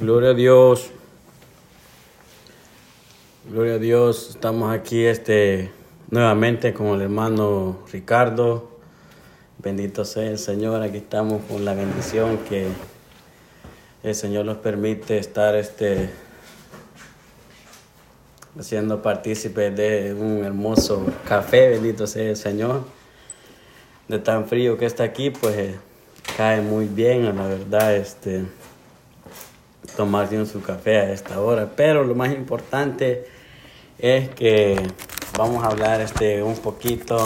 Gloria a Dios. Gloria a Dios. Estamos aquí este nuevamente con el hermano Ricardo. Bendito sea el Señor. Aquí estamos con la bendición que el Señor nos permite estar este haciendo partícipe de un hermoso café. Bendito sea el Señor. De tan frío que está aquí, pues cae muy bien, la verdad, este tomarse su café a esta hora. Pero lo más importante es que vamos a hablar este, un poquito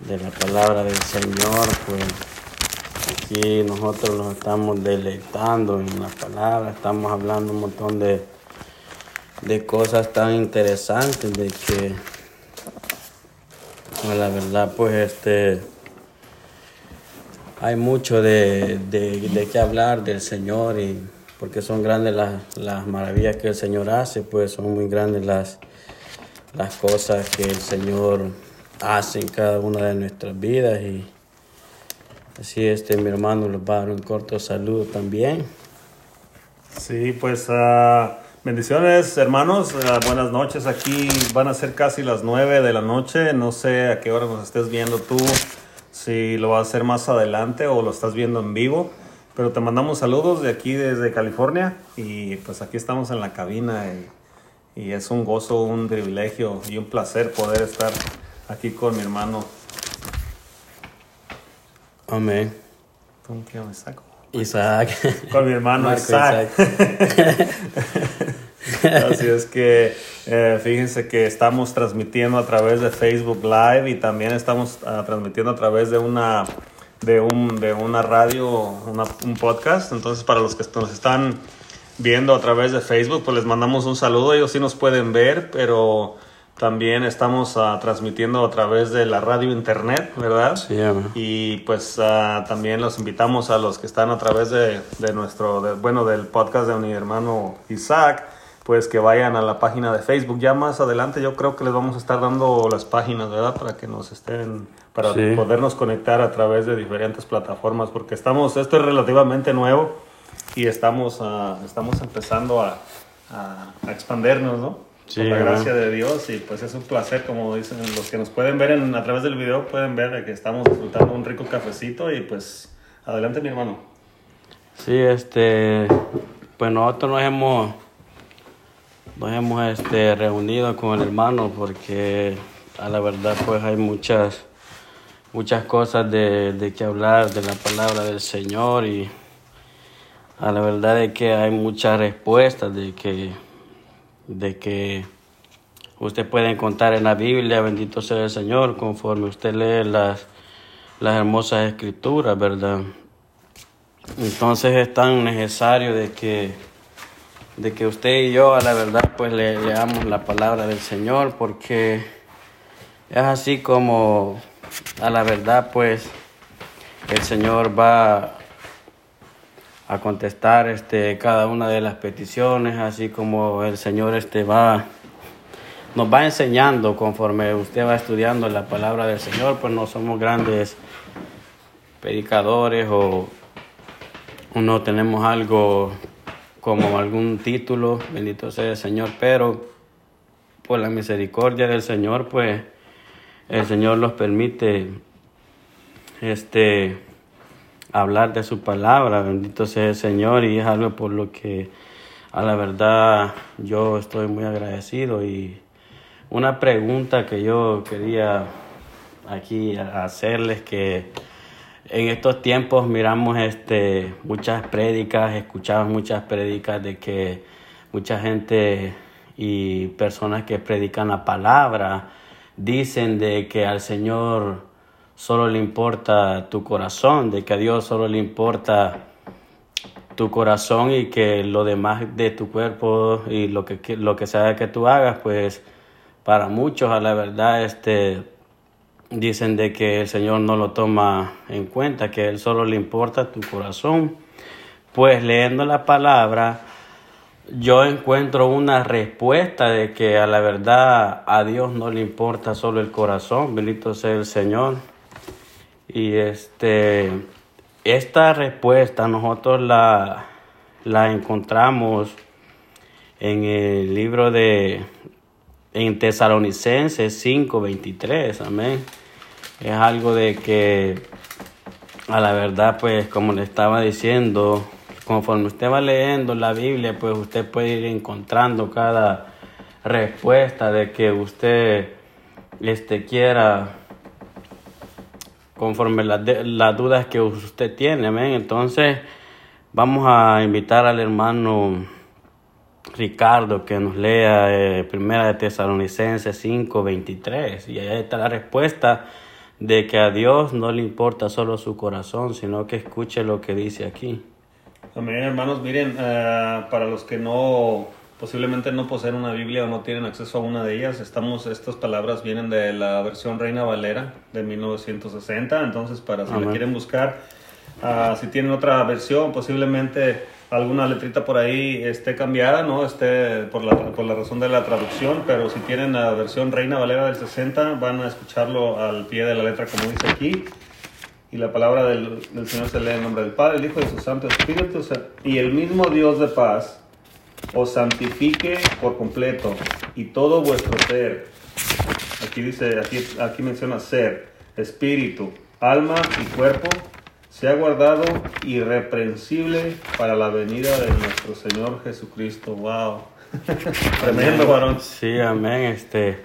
de la palabra del Señor. Pues aquí nosotros nos estamos deleitando en la palabra, estamos hablando un montón de, de cosas tan interesantes, de que pues, la verdad pues este hay mucho de, de, de qué hablar del Señor y porque son grandes las, las, maravillas que el Señor hace, pues son muy grandes las, las cosas que el Señor hace en cada una de nuestras vidas y así este mi hermano les va un corto saludo también. Sí, pues uh, bendiciones hermanos, uh, buenas noches, aquí van a ser casi las nueve de la noche, no sé a qué hora nos estés viendo tú si lo vas a hacer más adelante o lo estás viendo en vivo. Pero te mandamos saludos de aquí desde California y pues aquí estamos en la cabina y, y es un gozo, un privilegio y un placer poder estar aquí con mi hermano. Amén. ¿Cómo te llamas, Isaac? Isaac. Con mi hermano Marco Isaac. Así es que eh, fíjense que estamos transmitiendo a través de Facebook Live y también estamos uh, transmitiendo a través de una de un de una radio, una, un podcast. Entonces para los que nos están viendo a través de Facebook, pues les mandamos un saludo. Ellos sí nos pueden ver, pero también estamos uh, transmitiendo a través de la radio internet, ¿verdad? Sí. Y pues uh, también los invitamos a los que están a través de, de nuestro, de, bueno, del podcast de mi hermano Isaac, pues que vayan a la página de Facebook. Ya más adelante yo creo que les vamos a estar dando las páginas, ¿verdad? Para que nos estén, para Sí. podernos conectar a través de diferentes plataformas, porque estamos, esto es relativamente nuevo y estamos, uh, estamos empezando a, a, a expandernos, ¿no? Sí, Con la gracia de Dios y pues es un placer, como dicen los que nos pueden ver en, a través del video, pueden ver que estamos disfrutando un rico cafecito y pues adelante mi hermano. Sí, este, pues nosotros nos hemos, nos hemos este, reunido con el hermano porque a la verdad pues hay muchas, muchas cosas de, de que hablar de la palabra del Señor y a la verdad es que hay muchas respuestas de que, de que usted puede encontrar en la Biblia, bendito sea el Señor, conforme usted lee las, las hermosas escrituras, ¿verdad? Entonces es tan necesario de que, de que usted y yo a la verdad pues le leamos la palabra del Señor porque es así como a la verdad pues el Señor va a contestar este cada una de las peticiones así como el Señor este va nos va enseñando conforme usted va estudiando la palabra del Señor pues no somos grandes predicadores o no tenemos algo como algún título, bendito sea el Señor, pero por la misericordia del Señor, pues el Señor nos permite este hablar de su palabra, bendito sea el Señor, y es algo por lo que a la verdad yo estoy muy agradecido. Y una pregunta que yo quería aquí hacerles que en estos tiempos miramos este, muchas prédicas, escuchamos muchas prédicas de que mucha gente y personas que predican la palabra dicen de que al Señor solo le importa tu corazón, de que a Dios solo le importa tu corazón y que lo demás de tu cuerpo y lo que, lo que sea que tú hagas, pues para muchos a la verdad este dicen de que el Señor no lo toma en cuenta, que Él solo le importa tu corazón. Pues leyendo la palabra, yo encuentro una respuesta de que a la verdad a Dios no le importa solo el corazón, bendito sea el Señor. Y este, esta respuesta nosotros la, la encontramos en el libro de en Tesalonicenses 5:23, amén. Es algo de que a la verdad, pues como le estaba diciendo, conforme usted va leyendo la Biblia, pues usted puede ir encontrando cada respuesta de que usted este, quiera conforme las, dudas que usted tiene, amén. Entonces, vamos a invitar al hermano Ricardo que nos lea eh, Primera de Tesalonicenses 5, 23. Y ahí está la respuesta de que a Dios no le importa solo su corazón, sino que escuche lo que dice aquí. Amén, hermanos. Miren, uh, para los que no posiblemente no poseen una Biblia o no tienen acceso a una de ellas, estamos, estas palabras vienen de la versión Reina Valera de 1960, entonces para si la quieren buscar, uh, si tienen otra versión, posiblemente alguna letrita por ahí esté cambiada, ¿no? Esté por la, por la razón de la traducción, pero si tienen la versión Reina Valera del 60, van a escucharlo al pie de la letra como dice aquí. Y la palabra del, del Señor se lee en nombre del Padre, el Hijo y su Santo Espíritu. Y el mismo Dios de paz os santifique por completo y todo vuestro ser. Aquí dice, aquí, aquí menciona ser, espíritu, alma y cuerpo, sea guardado irreprensible para la venida de nuestro Señor Jesucristo. Wow. Tremendo varón. Sí, amén. Este,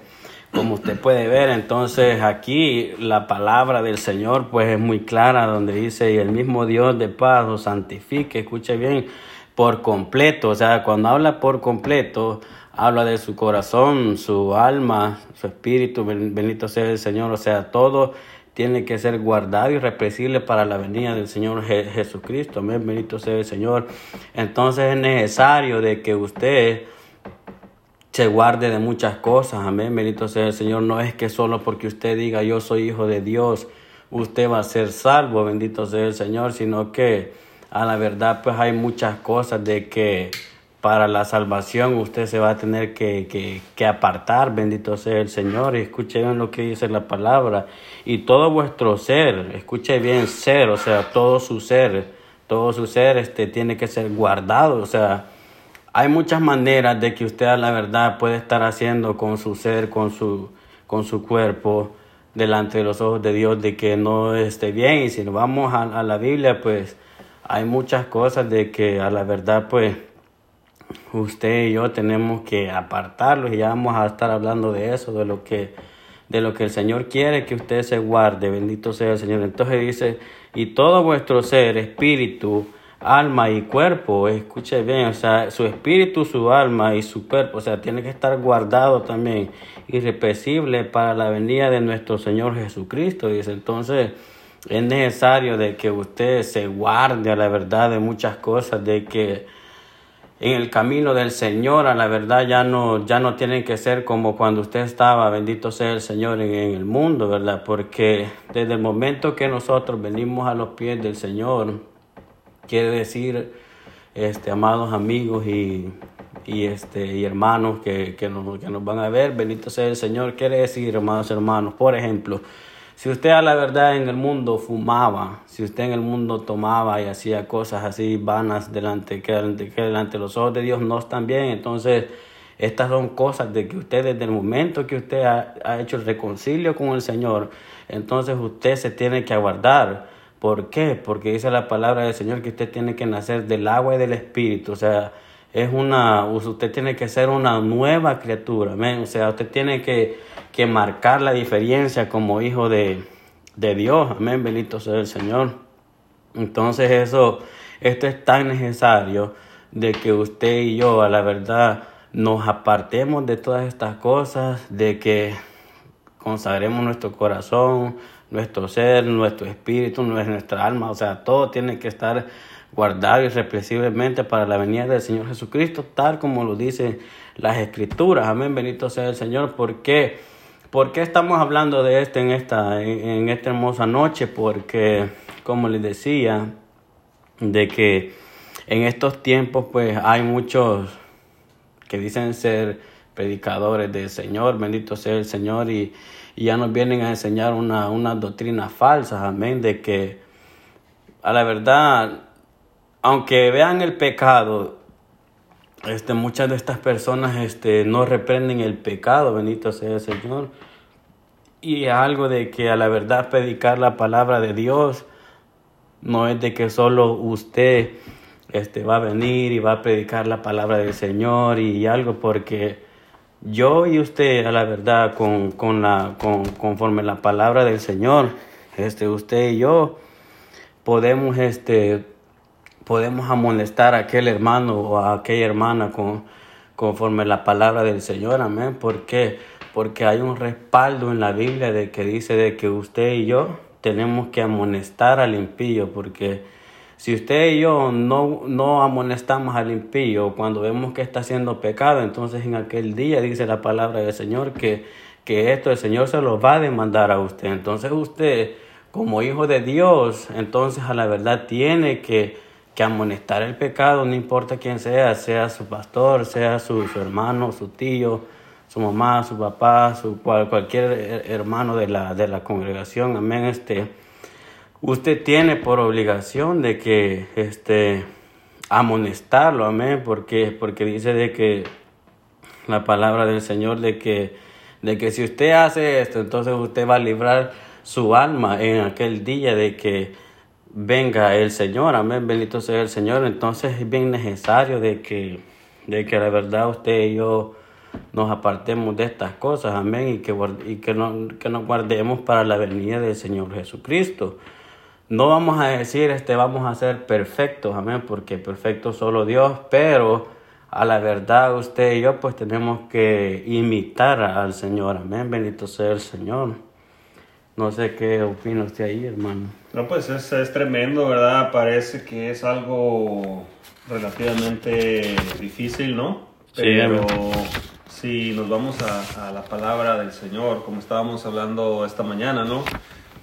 como usted puede ver, entonces aquí la palabra del Señor pues es muy clara donde dice, y el mismo Dios de paz os santifique, escuche bien, por completo, o sea, cuando habla por completo, habla de su corazón, su alma, su espíritu, bendito sea el Señor, o sea, todo tiene que ser guardado y represible para la venida del Señor Jesucristo, amén, bendito sea el Señor. Entonces es necesario de que usted se guarde de muchas cosas, amén, bendito sea el Señor, no es que solo porque usted diga yo soy hijo de Dios, usted va a ser salvo, bendito sea el Señor, sino que a la verdad pues hay muchas cosas de que para la salvación usted se va a tener que, que, apartar, bendito sea el Señor, y escuche bien lo que dice la palabra, y todo vuestro ser, escuche bien ser, o sea, todo su ser, todo su ser este, tiene que ser guardado, o sea, hay muchas maneras de que usted a la verdad puede estar haciendo con su ser, con su, con su cuerpo, delante de los ojos de Dios, de que no esté bien, y si nos vamos a, a la Biblia, pues, hay muchas cosas de que a la verdad pues usted y yo tenemos que apartarlos y ya vamos a estar hablando de eso, de lo que de lo que el Señor quiere que usted se guarde, bendito sea el Señor. Entonces dice, y todo vuestro ser, espíritu, alma y cuerpo, escuche bien, o sea, su espíritu, su alma y su cuerpo, o sea, tiene que estar guardado también, irrepresible para la venida de nuestro Señor Jesucristo, dice. Entonces, es necesario de que usted se guarde a la verdad de muchas cosas, de que en el camino del Señor a la verdad ya no, ya no tienen que ser como cuando usted estaba, bendito sea el Señor en, el mundo, ¿verdad? Porque desde el momento que nosotros venimos a los pies del Señor, quiere decir, este, amados amigos y, y, este, y hermanos que, que, nos, que nos van a ver, bendito sea el Señor, quiere decir, amados hermanos, por ejemplo, si usted a la verdad en el mundo fumaba, si usted en el mundo tomaba y hacía cosas así vanas delante, que, delante de los ojos de Dios no están bien, entonces estas son cosas de que usted desde el momento que usted ha, hecho el reconcilio con el Señor, entonces usted se tiene que aguardar. ¿Por qué? Porque dice la palabra del Señor que usted tiene que nacer del agua y del espíritu. O sea, es una, usted tiene que ser una nueva criatura. O sea, usted tiene que que marcar la diferencia como hijo de, de Dios. Amén, bendito sea el Señor. Entonces eso, esto es tan necesario de que usted y yo a la verdad nos apartemos de todas estas cosas, de que consagremos nuestro corazón, nuestro ser, nuestro espíritu, nuestra alma, o sea, todo tiene que estar guardado irrepresiblemente para la venida del Señor Jesucristo, tal como lo dicen las escrituras. Amén, bendito sea el Señor, porque ¿Por qué estamos hablando de esto en esta, en esta hermosa noche? Porque, como les decía, de que en estos tiempos pues hay muchos que dicen ser predicadores del Señor, bendito sea el Señor, y, ya nos vienen a enseñar una, una doctrina falsa, amén, de que a la verdad aunque vean el pecado, este, muchas de estas personas este, no reprenden el pecado, bendito sea el Señor. Y algo de que a la verdad predicar la palabra de Dios no es de que solo usted este, va a venir y va a predicar la palabra del Señor y algo, porque yo y usted, a la verdad, con, con la, con, conforme la palabra del Señor, este, usted y yo, podemos, este, podemos amonestar a aquel hermano o a aquella hermana con, conforme la palabra del Señor, amén. ¿Por qué? Porque hay un respaldo en la Biblia de que dice de que usted y yo tenemos que amonestar al impío, porque si usted y yo no, no amonestamos al impío cuando vemos que está haciendo pecado, entonces en aquel día dice la palabra del Señor que, que esto el Señor se lo va a demandar a usted. Entonces usted, como hijo de Dios, entonces a la verdad tiene que, que amonestar el pecado, no importa quién sea, sea su pastor, sea su, su hermano, su tío, su mamá, su papá, su cualquier hermano de la, de la congregación. Amén. Este, usted tiene por obligación de que este amonestarlo, amén, porque porque dice de que la palabra del Señor de que de que si usted hace esto, entonces usted va a librar su alma en aquel día de que venga el Señor, amén, bendito sea el Señor, entonces es bien necesario de que de que la verdad usted y yo nos apartemos de estas cosas, amén, y que, y que, no, que nos guardemos para la venida del Señor Jesucristo. No vamos a decir, este, vamos a ser perfectos, amén, porque perfecto solo Dios, pero a la verdad usted y yo pues tenemos que imitar al Señor, amén, bendito sea el Señor. No sé qué opina usted ahí, hermano. No, pues es, es tremendo, ¿verdad? Parece que es algo relativamente difícil, ¿no? Pero si nos vamos a, a, la palabra del Señor, como estábamos hablando esta mañana, ¿no?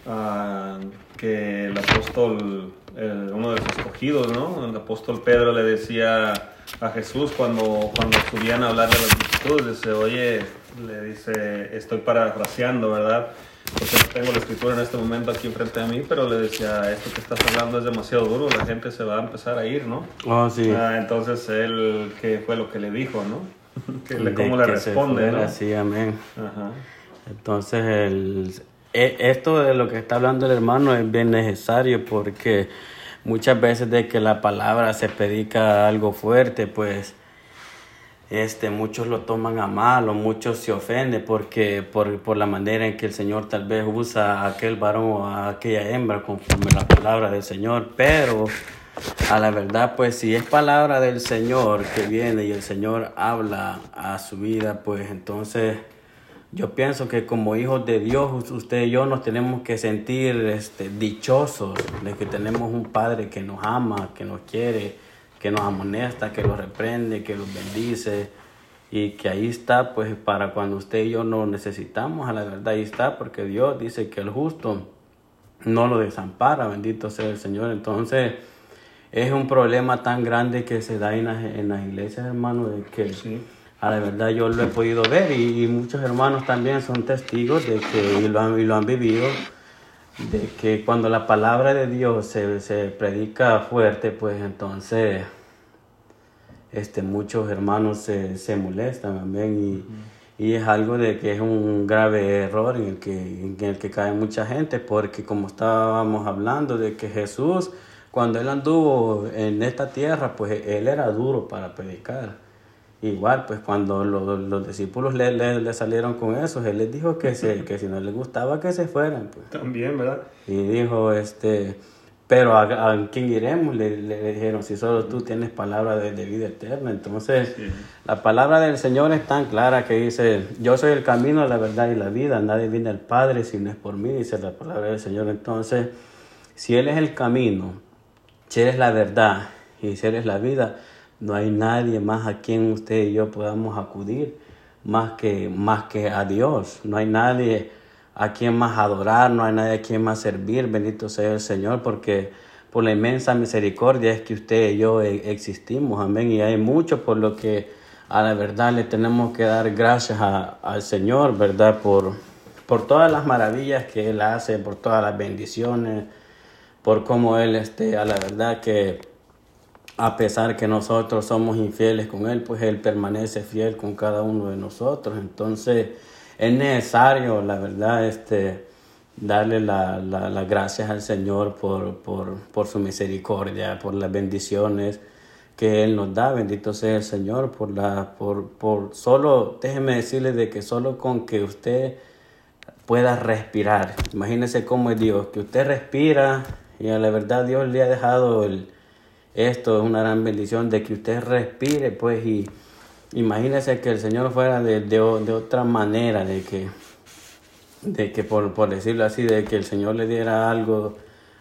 Ah, que el apóstol, uno de los escogidos, ¿no? El apóstol Pedro le decía a Jesús cuando, cuando subían a hablar de las multitudes, dice, oye, le dice, estoy parafraseando, ¿verdad? Porque no tengo la escritura en este momento aquí enfrente de mí, pero le decía, esto que estás hablando es demasiado duro, la gente se va a empezar a ir, ¿no? Oh, sí. Ah, entonces él, ¿qué fue lo que le dijo, no? que le, ¿Cómo le responde, ¿no? Sí, amén. Ajá. Entonces, el, e, esto de lo que está hablando el hermano es bien necesario porque muchas veces de que la palabra se predica algo fuerte, pues este, muchos lo toman a mal o muchos se ofenden porque por, por la manera en que el Señor tal vez usa a aquel varón o a aquella hembra conforme la palabra del Señor, pero a la verdad, pues si es palabra del Señor que viene y el Señor habla a su vida, pues entonces yo pienso que como hijos de Dios, usted y yo nos tenemos que sentir este, dichosos de que tenemos un Padre que nos ama, que nos quiere, que nos amonesta, que los reprende, que los bendice y que ahí está, pues para cuando usted y yo no necesitamos, a la verdad ahí está, porque Dios dice que el justo no lo desampara, bendito sea el Señor. Entonces es un problema tan grande que se da en las, en las iglesias, hermano, de que... Sí a la verdad yo lo he podido ver y, muchos hermanos también son testigos de que y lo han, y lo han vivido de que cuando la palabra de Dios se, se predica fuerte pues entonces este muchos hermanos se, se molestan también y, y, es algo de que es un grave error en el que en el que cae mucha gente porque como estábamos hablando de que Jesús cuando él anduvo en esta tierra pues él era duro para predicar Igual, pues cuando los, los discípulos le, le, salieron con eso, él les dijo que, se, que si no les gustaba que se fueran. Pues. También, ¿verdad? Y dijo, este, pero ¿a, quién iremos? Le, le, dijeron, si solo tú tienes palabra de, de vida eterna. Entonces, la palabra del Señor es tan clara que dice, yo soy el camino, la verdad y la vida, nadie viene al Padre si no es por mí, dice la palabra del Señor. Entonces, si Él es el camino, si Él es la verdad y si Él es la vida, no hay nadie más a quien usted y yo podamos acudir más que, más que a Dios. No hay nadie a quien más adorar, no hay nadie a quien más servir. Bendito sea el Señor, porque por la inmensa misericordia es que usted y yo e, existimos. Amén. Y hay mucho por lo que a la verdad le tenemos que dar gracias al Señor, ¿verdad? Por, por todas las maravillas que Él hace, por todas las bendiciones, por cómo Él, esté a la verdad que a pesar que nosotros somos infieles con Él, pues Él permanece fiel con cada uno de nosotros. Entonces es necesario, la verdad, este, darle las la, gracias al Señor por, por, por, su misericordia, por las bendiciones que Él nos da. Bendito sea el Señor por la, por, por solo, déjeme decirle de que solo con que usted pueda respirar. Imagínese cómo es Dios, que usted respira y a la verdad Dios le ha dejado el, esto es una gran bendición de que usted respire, pues, y imagínese que el Señor fuera de, de, otra manera, de que, de que por, por, decirlo así, de que el Señor le diera algo,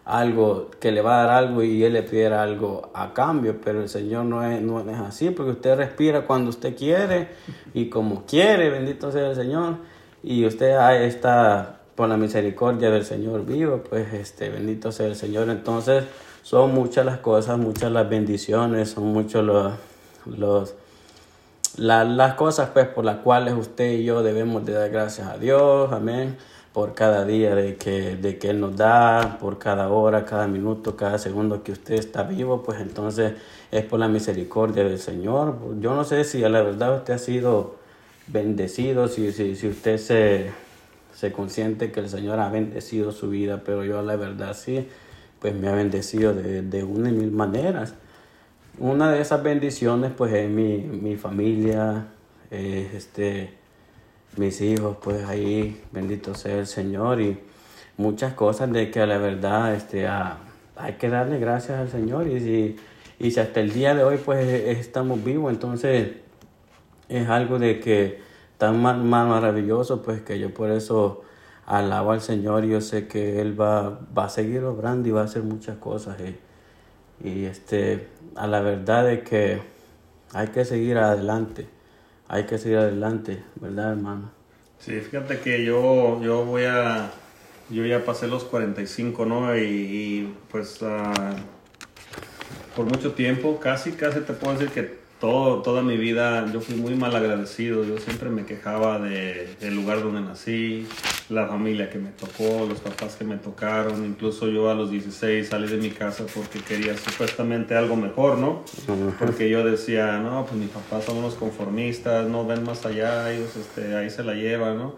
algo, que le va a dar algo y Él le pidiera algo a cambio, pero el Señor no es, no es así, porque usted respira cuando usted quiere y como quiere, bendito sea el Señor, y usted está por la misericordia del Señor vivo, pues, este, bendito sea el Señor, entonces, son muchas las cosas, muchas las bendiciones, son muchos los, los las cosas pues por las cuales usted y yo debemos de dar gracias a Dios, amén, por cada día de que, de que Él nos da, por cada hora, cada minuto, cada segundo que usted está vivo, pues entonces es por la misericordia del Señor. Yo no sé si a la verdad usted ha sido bendecido, si, si, usted se, se consciente que el Señor ha bendecido su vida, pero yo a la verdad sí pues me ha bendecido de, de una y mil maneras. Una de esas bendiciones pues es mi, mi familia, este, mis hijos, pues ahí, bendito sea el Señor y muchas cosas de que la verdad este, hay que darle gracias al Señor y si, y si hasta el día de hoy pues estamos vivos, entonces es algo de que tan maravilloso pues que yo por eso alabo al Señor, yo sé que Él va, va a seguir obrando y va a hacer muchas cosas. Y, y este, a la verdad es que hay que seguir adelante, hay que seguir adelante, ¿verdad, hermano? Sí, fíjate que yo, yo voy a, yo ya pasé los 45, ¿no? Y, pues uh, por mucho tiempo, casi, casi te puedo decir que todo, toda mi vida yo fui muy mal agradecido, yo siempre me quejaba de, del lugar donde nací, la familia que me tocó, los papás que me tocaron, incluso yo a los 16 salí de mi casa porque quería supuestamente algo mejor, ¿no? Porque yo decía, no, pues mis papás son unos conformistas, no ven más allá, ellos este, ahí se la llevan, ¿no?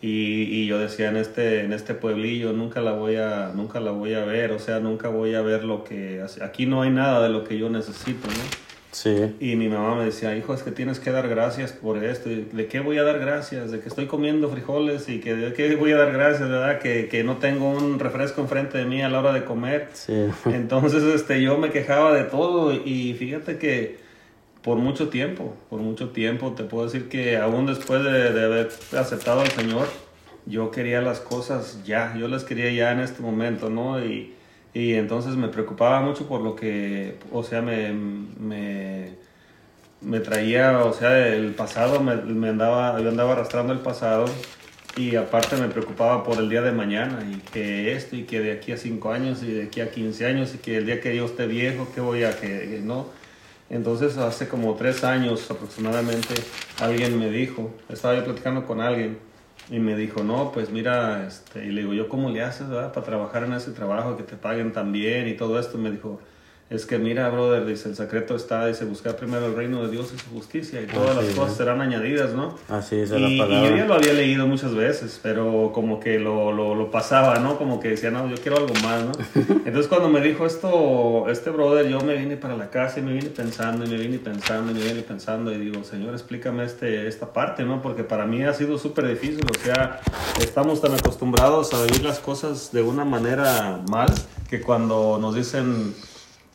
Y, y, yo decía en este en este pueblillo nunca la voy a nunca la voy a ver o sea nunca voy a ver lo que aquí no hay nada de lo que yo necesito no Sí. Y mi mamá me decía, hijo, es que tienes que dar gracias por esto. ¿De qué voy a dar gracias? ¿De que estoy comiendo frijoles? ¿Y que de qué voy a dar gracias? ¿Verdad? Que, que no tengo un refresco enfrente de mí a la hora de comer. Sí. Entonces este, yo me quejaba de todo y fíjate que por mucho tiempo, por mucho tiempo, te puedo decir que aún después de, de haber aceptado al Señor, yo quería las cosas ya, yo las quería ya en este momento, ¿no? Y, y entonces me preocupaba mucho por lo que, o sea, me, me, me traía, o sea, el pasado, me, me, andaba, yo andaba arrastrando el pasado y aparte me preocupaba por el día de mañana y que esto y que de aquí a 5 años y de aquí a 15 años y que el día que yo esté viejo, que voy a que, no. Entonces hace como 3 años aproximadamente alguien me dijo, estaba yo platicando con alguien y me dijo, no, pues mira, este, y le digo, ¿yo cómo le haces, verdad? Para trabajar en ese trabajo, que te paguen tan bien y todo esto. Me dijo, es que mira, brother, dice, el secreto está, dice, buscar primero el reino de Dios y su justicia y todas las cosas serán añadidas, ¿no? Así es y, la palabra. Y yo ya lo había leído muchas veces, pero como que lo, lo, lo, pasaba, ¿no? Como que decía, no, yo quiero algo más, ¿no? Entonces cuando me dijo esto, este brother, yo me vine para la casa y me vine pensando y me vine pensando y me vine pensando y digo, Señor, explícame este, esta parte, ¿no? Porque para mí ha sido súper difícil, o sea, estamos tan acostumbrados a vivir las cosas de una manera mal que cuando nos dicen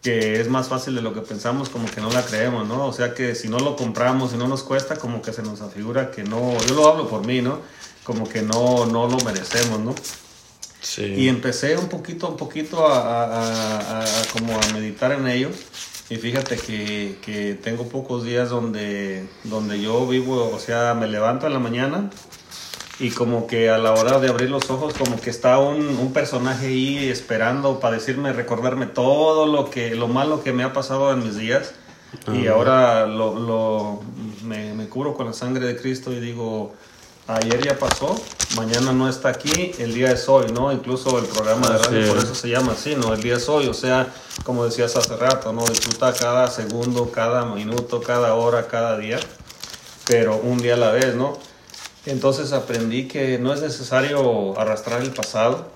que es más fácil de lo que pensamos, como que no la creemos, ¿no? O sea que si no lo compramos, y no nos cuesta, como que se nos afigura que no, yo lo hablo por mí, ¿no? Como que no, no lo merecemos, ¿no? Sí. Y empecé un poquito, un poquito a, a, a, como a meditar en ello. Y fíjate que, que, tengo pocos días donde, donde yo vivo, o sea, me levanto en la mañana y como que a la hora de abrir los ojos como que está un, un, personaje ahí esperando para decirme, recordarme todo lo que, lo malo que me ha pasado en mis días y ahora lo, lo me, me, curo con la sangre de Cristo y digo, ayer ya pasó, mañana no está aquí, el día es hoy, ¿no? Incluso el programa de radio por eso se llama así, ¿no? El día es hoy, o sea, como decías hace rato, ¿no? Disfruta cada segundo, cada minuto, cada hora, cada día, pero un día a la vez, ¿no? Entonces aprendí que no es necesario arrastrar el pasado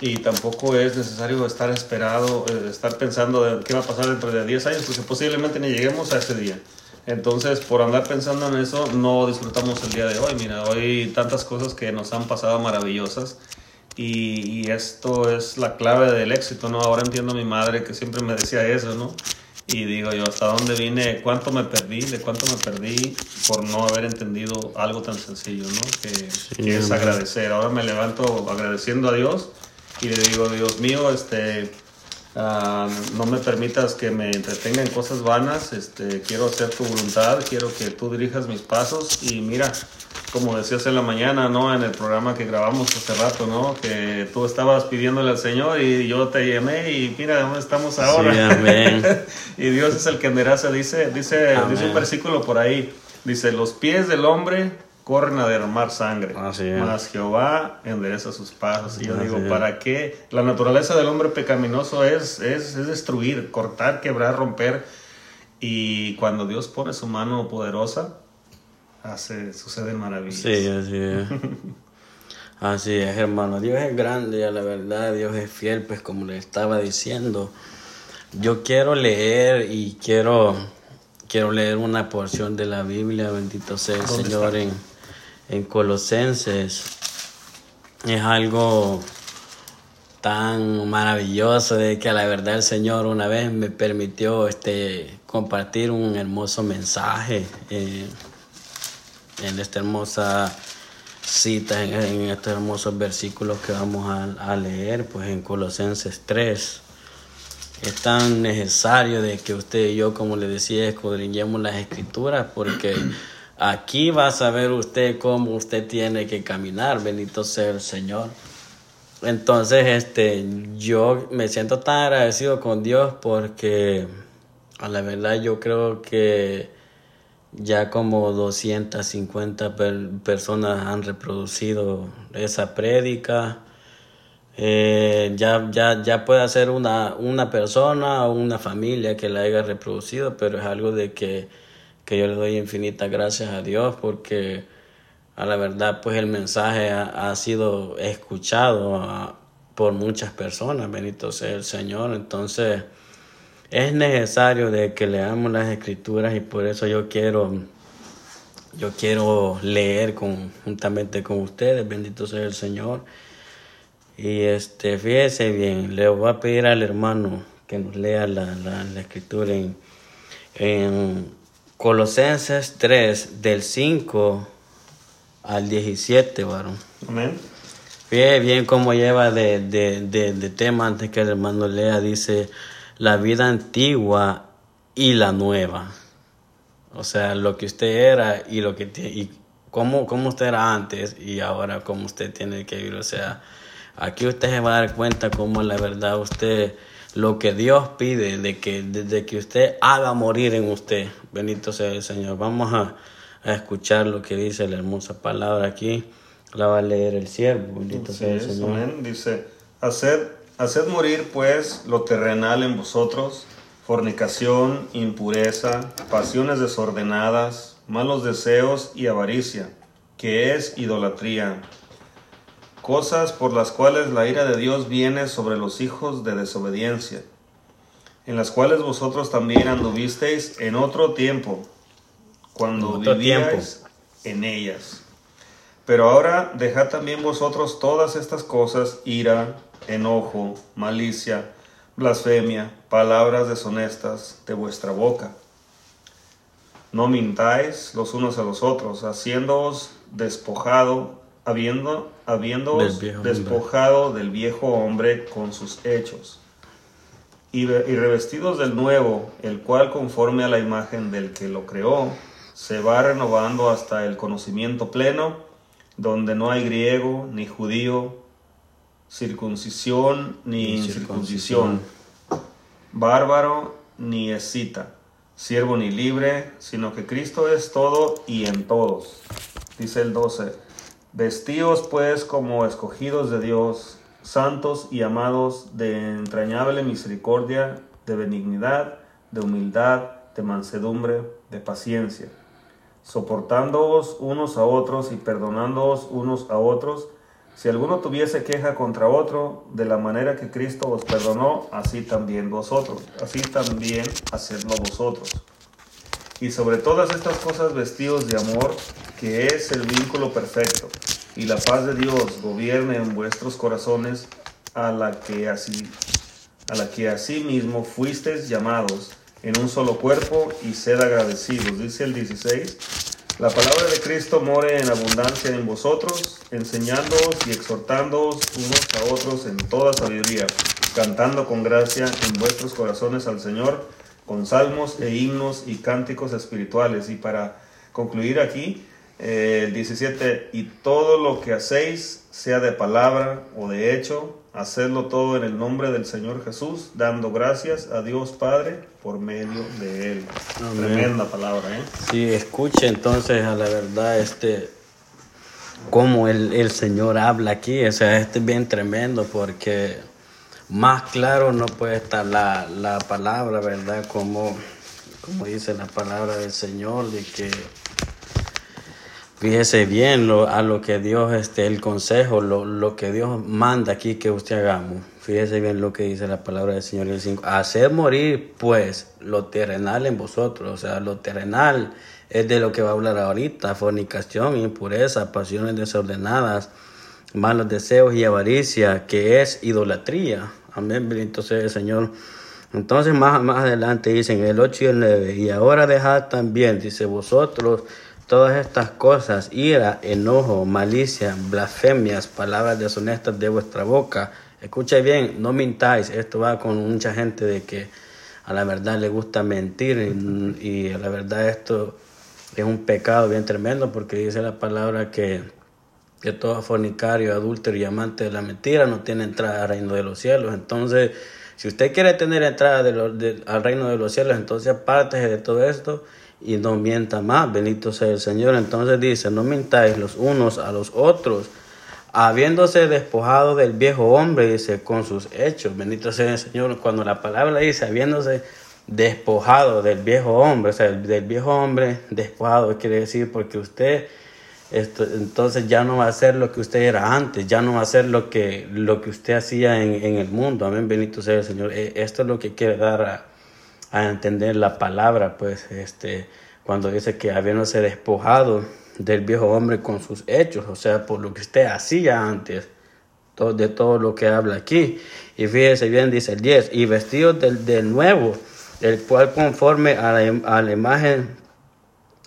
y tampoco es necesario estar esperado, eh, estar pensando de qué va a pasar dentro de 10 años, porque posiblemente ni lleguemos a ese día. Entonces, por andar pensando en eso, no disfrutamos el día de hoy. Mira, hoy tantas cosas que nos han pasado maravillosas. Y, esto es la clave del éxito, ¿no? Ahora entiendo a mi madre que siempre me decía eso, ¿no? Y digo yo, ¿hasta dónde vine? ¿Cuánto me perdí? ¿De cuánto me perdí por no haber entendido algo tan sencillo, ¿no? Que, que es agradecer. Ahora me levanto agradeciendo a Dios y le digo, Dios mío, este Ah, no me permitas que me entretenga en cosas vanas, este, quiero hacer tu voluntad, quiero que tú dirijas mis pasos y mira, como decías en la mañana, ¿no? En el programa que grabamos hace rato, ¿no? Que tú estabas pidiéndole al Señor y yo te llamé y mira dónde estamos ahora. Sí, amén. y Dios es el que endereza, dice, dice, dice un versículo por ahí, dice, los pies del hombre corren a derramar sangre. Así Mas Jehová endereza sus pasos. Y yo digo, ¿para qué? La naturaleza del hombre pecaminoso es, es, es, destruir, cortar, quebrar, romper. Y cuando Dios pone su mano poderosa, hace, suceden maravillas. Sí, así es. así es, hermano. Dios es grande, a la verdad, Dios es fiel, pues como le estaba diciendo. Yo quiero leer y quiero quiero leer una porción de la Biblia, bendito sea el Señor, en, en Colosenses es algo tan maravilloso de que a la verdad el Señor una vez me permitió este compartir un hermoso mensaje eh, en esta hermosa cita, en, estos hermosos versículos que vamos a, leer, pues en Colosenses 3. Es tan necesario de que usted y yo, como le decía, escudriñemos las escrituras porque Aquí va a saber usted cómo usted tiene que caminar, bendito sea el Señor. Entonces, este, yo me siento tan agradecido con Dios porque a la verdad yo creo que ya como 250 personas han reproducido esa prédica. Eh, ya, ya, ya puede ser una, una persona o una familia que la haya reproducido, pero es algo de que que yo le doy infinitas gracias a Dios porque a la verdad pues el mensaje ha, sido escuchado por muchas personas, bendito sea el Señor, entonces es necesario de que leamos las escrituras y por eso yo quiero yo quiero leer conjuntamente con ustedes, bendito sea el Señor. Y este, fíjese bien, le voy a pedir al hermano que nos lea la, la, escritura en, en Colosenses 3, del 5 al 17, varón. Amén. Bien, bien como lleva de, de, de, tema antes que el hermano lea, dice la vida antigua y la nueva. O sea, lo que usted era y lo que y cómo, cómo usted era antes y ahora cómo usted tiene que vivir. O sea, aquí usted se va a dar cuenta cómo la verdad usted lo que Dios pide de que desde que usted haga morir en usted. Bendito sea el Señor. Vamos a, escuchar lo que dice la hermosa palabra aquí. La va a leer el siervo. Bendito sea el Señor. Dice, haced, haced morir pues lo terrenal en vosotros, fornicación, impureza, pasiones desordenadas, malos deseos y avaricia, que es idolatría cosas por las cuales la ira de Dios viene sobre los hijos de desobediencia, en las cuales vosotros también anduvisteis en otro tiempo, cuando vivíais en ellas. Pero ahora dejad también vosotros todas estas cosas, ira, enojo, malicia, blasfemia, palabras deshonestas de vuestra boca. No mintáis los unos a los otros, haciéndoos despojado habiendo, habiendo despojado del viejo hombre con sus hechos, y, y revestidos del nuevo, el cual conforme a la imagen del que lo creó, se va renovando hasta el conocimiento pleno, donde no hay griego ni judío, circuncisión ni incircuncisión, bárbaro ni escita, siervo ni libre, sino que Cristo es todo y en todos. Dice el 12 Vestíos pues como escogidos de Dios, santos y amados de entrañable misericordia, de benignidad, de humildad, de mansedumbre, de paciencia, soportándoos unos a otros y perdonándoos unos a otros, si alguno tuviese queja contra otro, de la manera que Cristo os perdonó, así también vosotros, así también hacedlo vosotros. Y sobre todas estas cosas vestidos de amor, que es el vínculo perfecto, y la paz de Dios gobierne en vuestros corazones, a la que así, a la que así mismo fuisteis llamados en un solo cuerpo y sed agradecidos. Dice el 16, la palabra de Cristo more en abundancia en vosotros, enseñándoos y exhortándoos unos a otros en toda sabiduría, cantando con gracia en vuestros corazones al Señor, con salmos e himnos y cánticos espirituales. Y para concluir aquí, eh, el 17, y todo lo que hacéis, sea de palabra o de hecho, hacedlo todo en el nombre del Señor Jesús, dando gracias a Dios Padre por medio de Él. Tremenda palabra, ¿eh? Sí, escuche entonces a la verdad este cómo el, el Señor habla aquí, o sea, este es bien tremendo porque más claro no puede estar la, la palabra, ¿verdad? Como, como dice la palabra del Señor, de que Fíjese bien lo, a lo que Dios, este, el consejo, lo, lo, que Dios manda aquí que usted hagamos. Fíjese bien lo que dice la palabra del Señor el 5. Hacer morir, pues, lo terrenal en vosotros. O sea, lo terrenal es de lo que va a hablar ahorita. Fornicación, impureza, pasiones desordenadas, malos deseos y avaricia, que es idolatría. Amén, sea el Señor. Entonces, más, más adelante dicen el 8 y el 9. Y ahora dejad también, dice vosotros, todas estas cosas, ira, enojo, malicia, blasfemias, palabras deshonestas de vuestra boca. Escucha bien, no mintáis. Esto va con mucha gente de que a la verdad le gusta mentir y, a la verdad esto es un pecado bien tremendo porque dice la palabra que, que todo fornicario, adúltero y amante de la mentira no tiene entrada al reino de los cielos. Entonces, si usted quiere tener entrada al reino de los cielos, entonces apártese de todo esto y no mienta más, bendito sea el Señor. Entonces dice, no mintáis los unos a los otros, habiéndose despojado del viejo hombre, dice, con sus hechos, bendito sea el Señor. Cuando la palabra dice, habiéndose despojado del viejo hombre, o sea, del viejo hombre despojado, quiere decir porque usted... Esto, entonces ya no va a ser lo que usted era antes, ya no va a ser lo que, lo que usted hacía en, en el mundo. Amén, bendito sea el Señor. E, esto es lo que quiere dar a, a entender la palabra, pues, este, cuando dice que habiéndose despojado del viejo hombre con sus hechos, o sea, por lo que usted hacía antes, de todo lo que habla aquí. Y fíjese bien, dice el 10, y vestidos del, del nuevo, el cual conforme a la, a la imagen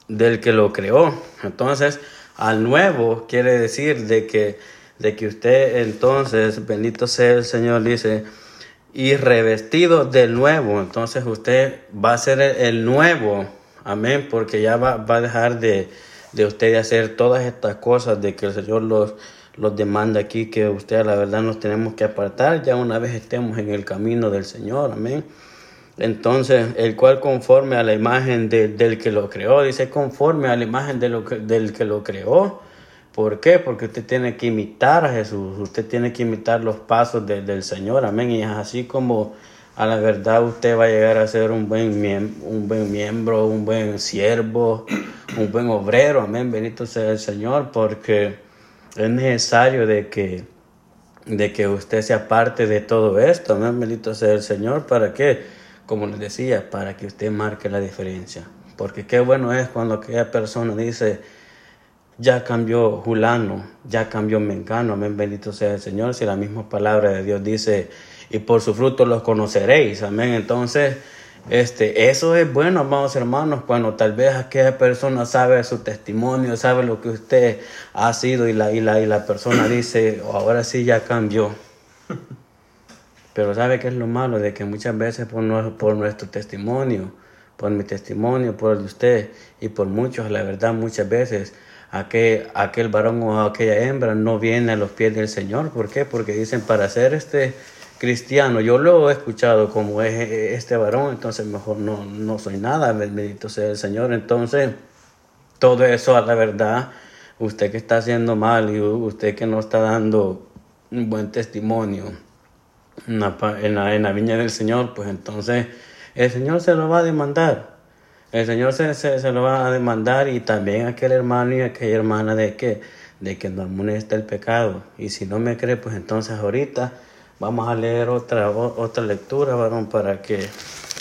del que lo creó. Entonces, al nuevo quiere decir de que, de que usted entonces, bendito sea el Señor, dice, y revestido del nuevo. Entonces usted va a ser el, nuevo, amén, porque ya va, va a dejar de, de, usted hacer todas estas cosas de que el Señor los, los demanda aquí, que usted la verdad nos tenemos que apartar ya una vez estemos en el camino del Señor, amén. Entonces, el cual conforme a la imagen del que lo creó, dice conforme a la imagen de lo del que lo creó, ¿Por qué? Porque usted tiene que imitar a Jesús, usted tiene que imitar los pasos del Señor, amén. Y es así como a la verdad usted va a llegar a ser un buen, un buen miembro, un buen siervo, un buen obrero, amén. Bendito sea el Señor, porque es necesario de que, de que usted sea parte de todo esto, amén. Bendito sea el Señor, ¿para qué? Como les decía, para que usted marque la diferencia. Porque qué bueno es cuando aquella persona dice, ya cambió Julano, ya cambió Mencano, amén, bendito sea el Señor, si la misma palabra de Dios dice, y por su fruto los conoceréis, amén, entonces, este, eso es bueno, amados hermanos, cuando tal vez aquella persona sabe su testimonio, sabe lo que usted ha sido y la, y la, y la persona dice, oh, ahora sí ya cambió. Pero sabe que es lo malo de que muchas veces por, por nuestro testimonio, por mi testimonio, por el de usted y por muchos, la verdad, muchas veces aquel, aquel varón o aquella hembra no viene a los pies del Señor. ¿Por qué? Porque dicen, para ser este cristiano, yo lo he escuchado como es este varón, entonces mejor no, no soy nada, bendito sea el Señor. Entonces, todo eso a la verdad, usted que está haciendo mal y usted que no está dando un buen testimonio en la, en la, viña del Señor, pues entonces el Señor se lo va a demandar. El Señor se, se, lo va a demandar y también aquel hermano y aquella hermana de que, de que no amonesta el pecado. Y si no me cree, pues entonces ahorita vamos a leer otra, otra lectura, varón, para que,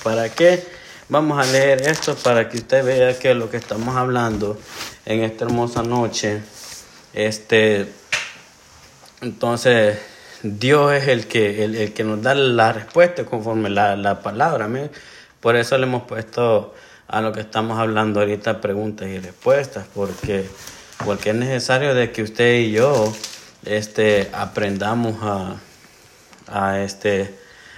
para qué vamos a leer esto para que usted vea que lo que estamos hablando en esta hermosa noche, este, entonces Dios es el que, el, que nos da la respuesta conforme la, la palabra. Por eso le hemos puesto a lo que estamos hablando ahorita preguntas y respuestas, porque, porque es necesario de que usted y yo este, aprendamos a, a este,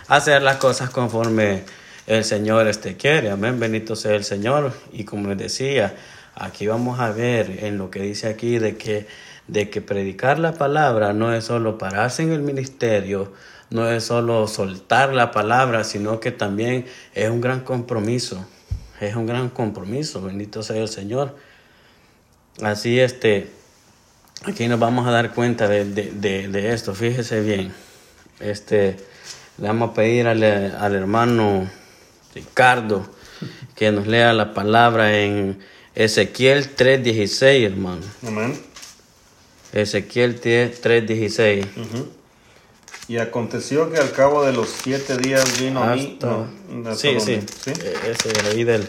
hacer las cosas conforme el Señor este quiere. Amén, bendito sea el Señor. Y como les decía, aquí vamos a ver en lo que dice aquí de que de que predicar la palabra no es solo pararse en el ministerio, no es solo soltar la palabra, sino que también es un gran compromiso. Es un gran compromiso, bendito sea el Señor. Así este, aquí nos vamos a dar cuenta de, de, esto, fíjese bien. Este, le vamos a pedir al, al hermano Ricardo que nos lea la palabra en Ezequiel 3.16, hermano. Amén. Ezequiel 3.16. Y aconteció que al cabo de los siete días vino a mí. sí, sí, sí. E, ese ahí del.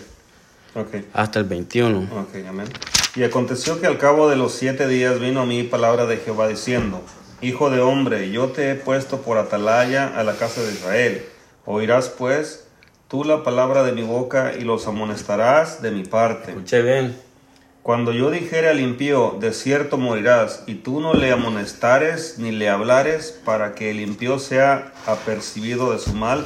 Okay. Hasta el 21. Okay, amén. Y aconteció que al cabo de los siete días vino a mí palabra de Jehová diciendo: Hijo de hombre, yo te he puesto por atalaya a la casa de Israel. Oirás pues tú la palabra de mi boca y los amonestarás de mi parte. Escuche bien. Cuando yo dijere al impío, de cierto morirás, y tú no le amonestares ni le hablares, para que el impío sea apercibido de su mal,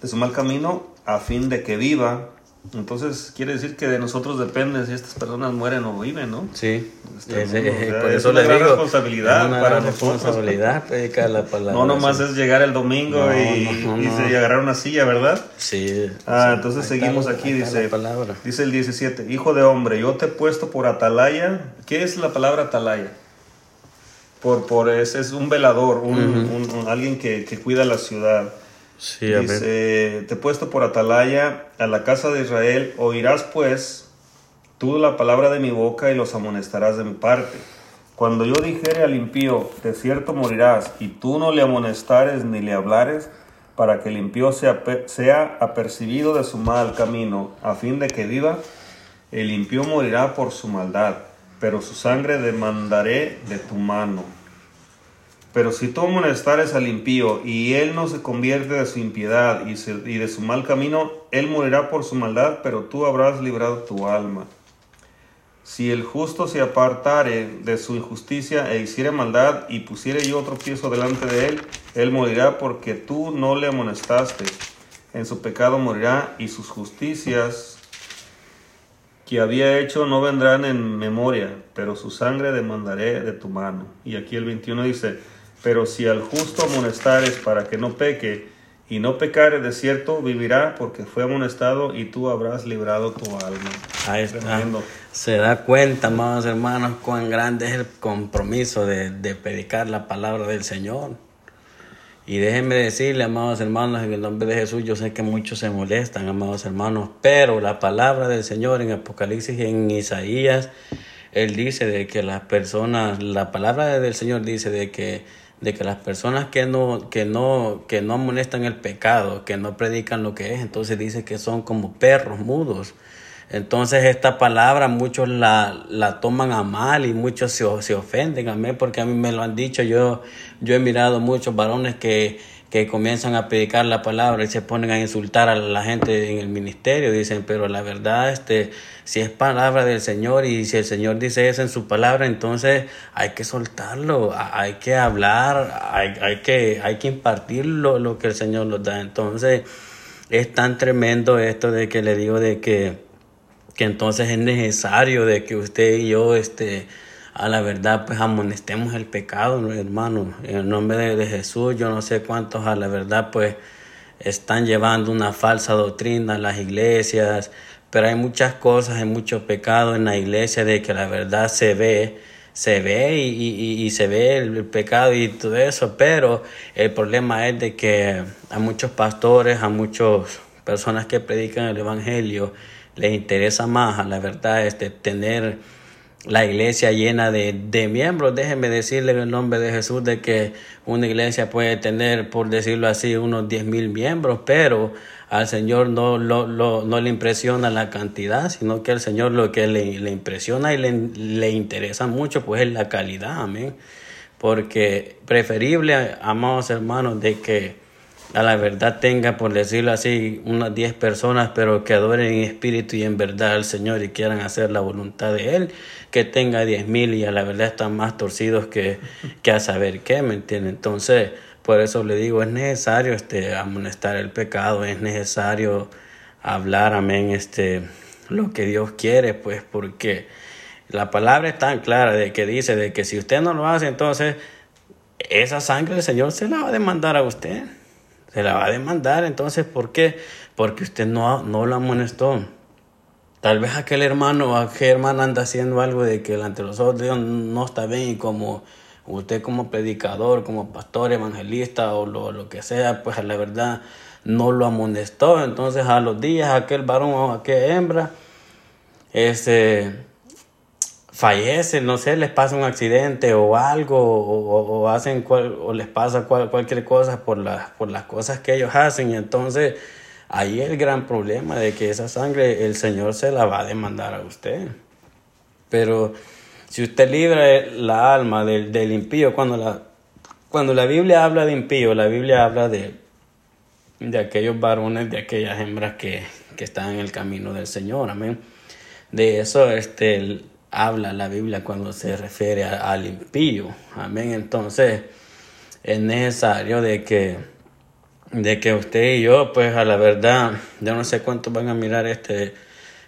de su mal camino, a fin de que viva, entonces quiere decir que de nosotros depende si estas personas mueren o viven, ¿no? Sí. Este por eso es una gran responsabilidad una para responsabilidad predicar la palabra. No nomás es llegar el domingo y, y, agarrar una silla, ¿verdad? Sí. Ah, entonces seguimos aquí, dice, dice el 17, hijo de hombre, yo te he puesto por atalaya. ¿Qué es la palabra atalaya? Por, por ese es un velador, un, alguien que, que cuida la ciudad. Dice, te he puesto por atalaya a la casa de Israel, oirás pues tú la palabra de mi boca y los amonestarás de mi parte. Cuando yo dijere al impío, de cierto morirás, y tú no le amonestares ni le hablares, para que el impío sea, sea apercibido de su mal camino, a fin de que viva, el impío morirá por su maldad, pero su sangre demandaré de tu mano. Pero si tú amonestares al impío y él no se convierte de su impiedad y, de su mal camino, él morirá por su maldad, pero tú habrás librado tu alma. Si el justo se apartare de su injusticia e hiciere maldad y pusiere yo otro piezo delante de él, él morirá porque tú no le amonestaste. En su pecado morirá y sus justicias que había hecho no vendrán en memoria, pero su sangre demandaré de tu mano. Y aquí el 21 dice, pero si al justo amonestares para que no peque, y no pecare de cierto, vivirá porque fue amonestado y tú habrás librado tu alma. Ahí está. Se da cuenta, amados hermanos, cuán grande es el compromiso de, de predicar la palabra del Señor. Y déjenme decirle, amados hermanos, en el nombre de Jesús, yo sé que muchos se molestan, amados hermanos, pero la palabra del Señor en Apocalipsis y en Isaías, Él dice de que las personas, la palabra del Señor dice de que de que las personas que no, que no, que no amonestan el pecado, que no predican lo que es, entonces dice que son como perros mudos. Entonces esta palabra muchos la, la toman a mal y muchos se, se ofenden a mí porque a mí me lo han dicho. Yo, yo he mirado muchos varones que, que comienzan a predicar la palabra y se ponen a insultar a la gente en el ministerio, dicen, pero la verdad, este, si es palabra del Señor y si el Señor dice eso en su palabra, entonces hay que soltarlo, hay que hablar, hay, hay que, hay que impartir lo, lo que el Señor nos da. Entonces, es tan tremendo esto de que le digo de que, que entonces es necesario de que usted y yo, este, a la verdad, pues amonestemos el pecado, hermano. En el nombre de, Jesús, yo no sé cuántos a la verdad, pues están llevando una falsa doctrina a las iglesias, pero hay muchas cosas, hay mucho pecado en la iglesia de que la verdad se ve, se ve y, y, se ve el, pecado y todo eso, pero el problema es de que a muchos pastores, a muchas personas que predican el Evangelio, les interesa más, a la verdad, este, tener la iglesia llena de, de miembros. Déjenme decirle en el nombre de Jesús de que una iglesia puede tener, por decirlo así, unos 10 mil miembros, pero al Señor no, lo, lo, no le impresiona la cantidad, sino que al Señor lo que le, le impresiona y le, le, interesa mucho, pues es la calidad, amén. Porque preferible, amados hermanos, de que a la verdad tenga, por decirlo así, unas 10 personas, pero que adoren en espíritu y en verdad al Señor y quieran hacer la voluntad de Él, que tenga 10 mil y a la verdad están más torcidos que, que a saber qué, ¿me entiende? Entonces, por eso le digo, es necesario este, amonestar el pecado, es necesario hablar, amén, este, lo que Dios quiere, pues, porque la palabra es tan clara de que dice de que si usted no lo hace, entonces esa sangre del Señor se la va a demandar a usted. Se la va a demandar, entonces, ¿por qué? Porque usted no, no lo amonestó. Tal vez aquel hermano o aquel hermana anda haciendo algo de que de los ojos de Dios no está bien y como usted como predicador, como pastor, evangelista o lo, lo que sea, pues la verdad no lo amonestó. Entonces a los días aquel varón o aquella hembra este, fallece, no sé, les pasa un accidente o algo, o, hacen o les pasa cualquier cosa por, la, por las cosas que ellos hacen. Y entonces ahí el gran problema de que esa sangre el Señor se la va a demandar a usted. Pero si usted libra la alma del, del impío, cuando la, cuando la Biblia habla de impío, la Biblia habla de, de aquellos varones, de aquellas hembras que, que están en el camino del Señor, amén. De eso este, habla la Biblia cuando se refiere al impío, amén. Entonces es necesario de que, de que usted y yo, pues a la verdad, yo no sé cuántos van a mirar este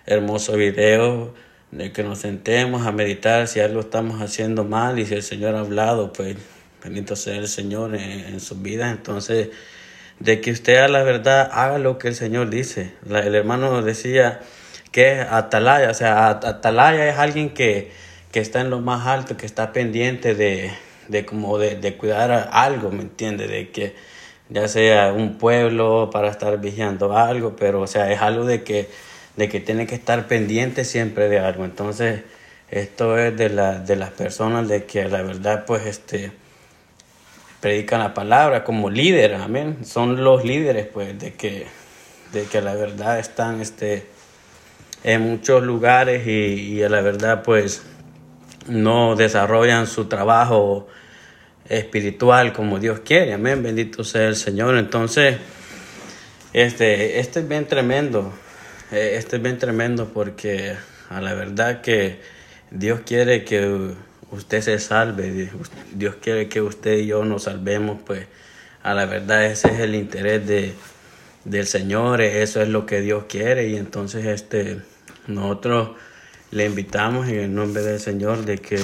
hermoso video de que nos sentemos a meditar si algo estamos haciendo mal y si el Señor ha hablado, pues bendito sea el Señor en, su vida. Entonces, de que usted a la verdad haga lo que el Señor dice. el hermano decía que atalaya, o sea, atalaya es alguien que, que está en lo más alto, que está pendiente de, de como de, de cuidar algo, ¿me entiende? De que ya sea un pueblo para estar vigilando algo, pero o sea, es algo de que de que tiene que estar pendiente siempre de algo. Entonces, esto es de, la, de las personas de que la verdad, pues, este, predican la palabra como líderes, amén. Son los líderes, pues, de que, de que la verdad están, este, en muchos lugares y, y la verdad, pues, no desarrollan su trabajo espiritual como Dios quiere, amén. Bendito sea el Señor. Entonces, este, este es bien tremendo eh, este es bien tremendo porque a la verdad que Dios quiere que usted se salve, Dios quiere que usted y yo nos salvemos, pues a la verdad ese es el interés de, del Señor, eso es lo que Dios quiere y entonces este nosotros le invitamos en el nombre del Señor de que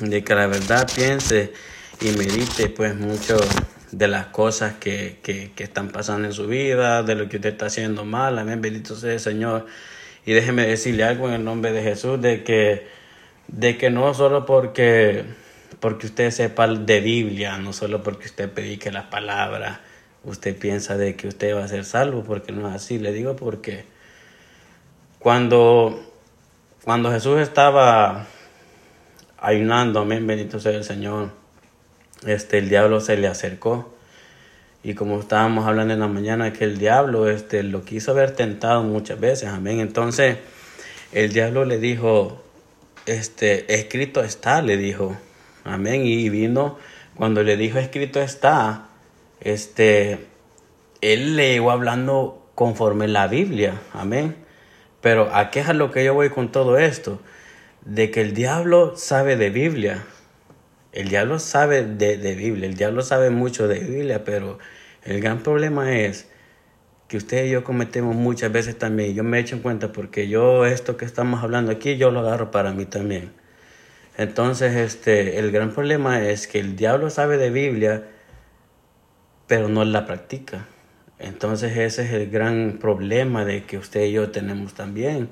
de que la verdad piense y medite pues mucho de las cosas que, que, que, están pasando en su vida, de lo que usted está haciendo mal. Amén, bendito sea el Señor. Y déjeme decirle algo en el nombre de Jesús, de que, de que no solo porque, porque usted sepa de Biblia, no solo porque usted predique las palabras, usted piensa de que usted va a ser salvo, porque no es así. Le digo porque cuando, cuando Jesús estaba ayunando, amén, bendito sea el Señor, este, el diablo se le acercó. Y como estábamos hablando en la mañana, que el diablo este, lo quiso haber tentado muchas veces, amén. Entonces, el diablo le dijo, este, escrito está, le dijo, amén. Y vino, cuando le dijo escrito está, este, él le iba hablando conforme la Biblia, amén. Pero ¿a qué es lo que yo voy con todo esto? De que el diablo sabe de Biblia, el diablo sabe de, Biblia, el diablo sabe mucho de Biblia, pero el gran problema es que usted y yo cometemos muchas veces también. Yo me he hecho en cuenta porque yo esto que estamos hablando aquí, yo lo agarro para mí también. Entonces, este, el gran problema es que el diablo sabe de Biblia, pero no la practica. Entonces ese es el gran problema de que usted y yo tenemos también.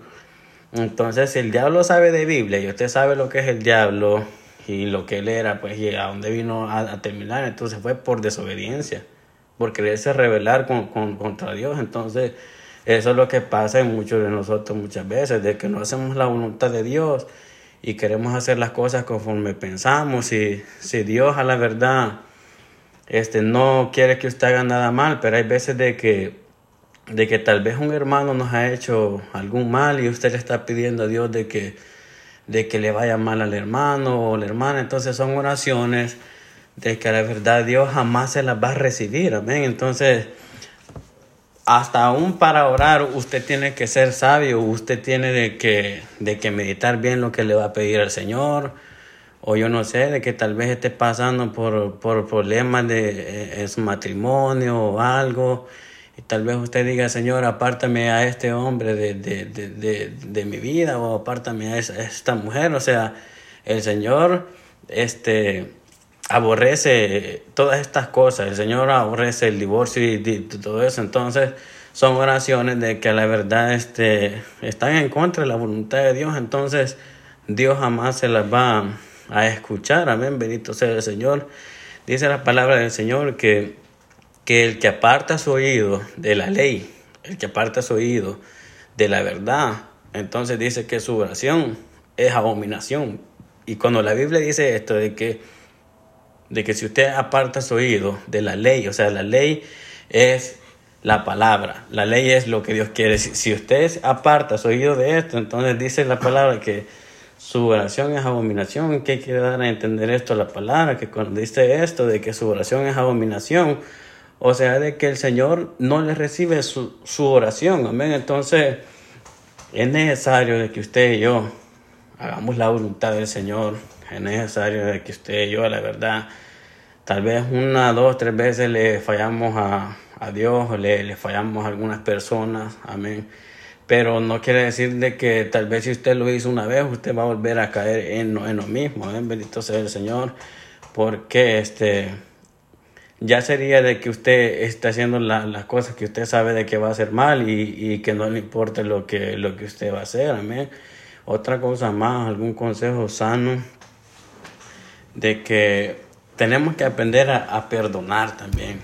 Entonces, si el diablo sabe de Biblia y usted sabe lo que es el diablo y lo que él era, pues y a dónde vino a, terminar, entonces fue por desobediencia, por quererse rebelar con, contra Dios. Entonces, eso es lo que pasa en muchos de nosotros muchas veces, de que no hacemos la voluntad de Dios y queremos hacer las cosas conforme pensamos. Si Dios a la verdad este, no quiere que usted haga nada mal, pero hay veces de que de que tal vez un hermano nos ha hecho algún mal y usted le está pidiendo a Dios de que, de que le vaya mal al hermano o la hermana. Entonces son oraciones de que la verdad Dios jamás se las va a recibir. Amén. Entonces, hasta aún para orar usted tiene que ser sabio, usted tiene de que, de que meditar bien lo que le va a pedir al Señor. O yo no sé, de que tal vez esté pasando por, por problemas de, eh, su matrimonio o algo y tal vez usted diga, Señor, apártame a este hombre de, de, de, de mi vida o apártame a esta mujer. O sea, el Señor este, aborrece todas estas cosas. El Señor aborrece el divorcio y, todo eso. Entonces, son oraciones de que a la verdad este, están en contra de la voluntad de Dios. Entonces, Dios jamás se las va a escuchar. Amén. Bendito sea el Señor. Dice la palabra del Señor que que el que aparta su oído de la ley, el que aparta su oído de la verdad, entonces dice que su oración es abominación. Y cuando la Biblia dice esto de que, de que si usted aparta su oído de la ley, o sea, la ley es la palabra, la ley es lo que Dios quiere. Si, si usted aparta su oído de esto, entonces dice la palabra que su oración es abominación. ¿Qué quiere dar a entender esto la palabra? Que cuando dice esto de que su oración es abominación, o sea, de que el Señor no le recibe su, su oración. Amén. Entonces, es necesario de que usted y yo hagamos la voluntad del Señor. Es necesario de que usted y yo, la verdad, tal vez una, dos, tres veces le fallamos a, a Dios, le, le fallamos a algunas personas. Amén. Pero no quiere decir de que tal vez si usted lo hizo una vez, usted va a volver a caer en, en lo mismo. Amén. Bendito sea el Señor. Porque este ya sería de que usted está haciendo las cosas que usted sabe de que va a hacer mal y, y, que no le importe lo que, lo que usted va a hacer, amén. Otra cosa más, algún consejo sano de que tenemos que aprender a, perdonar también.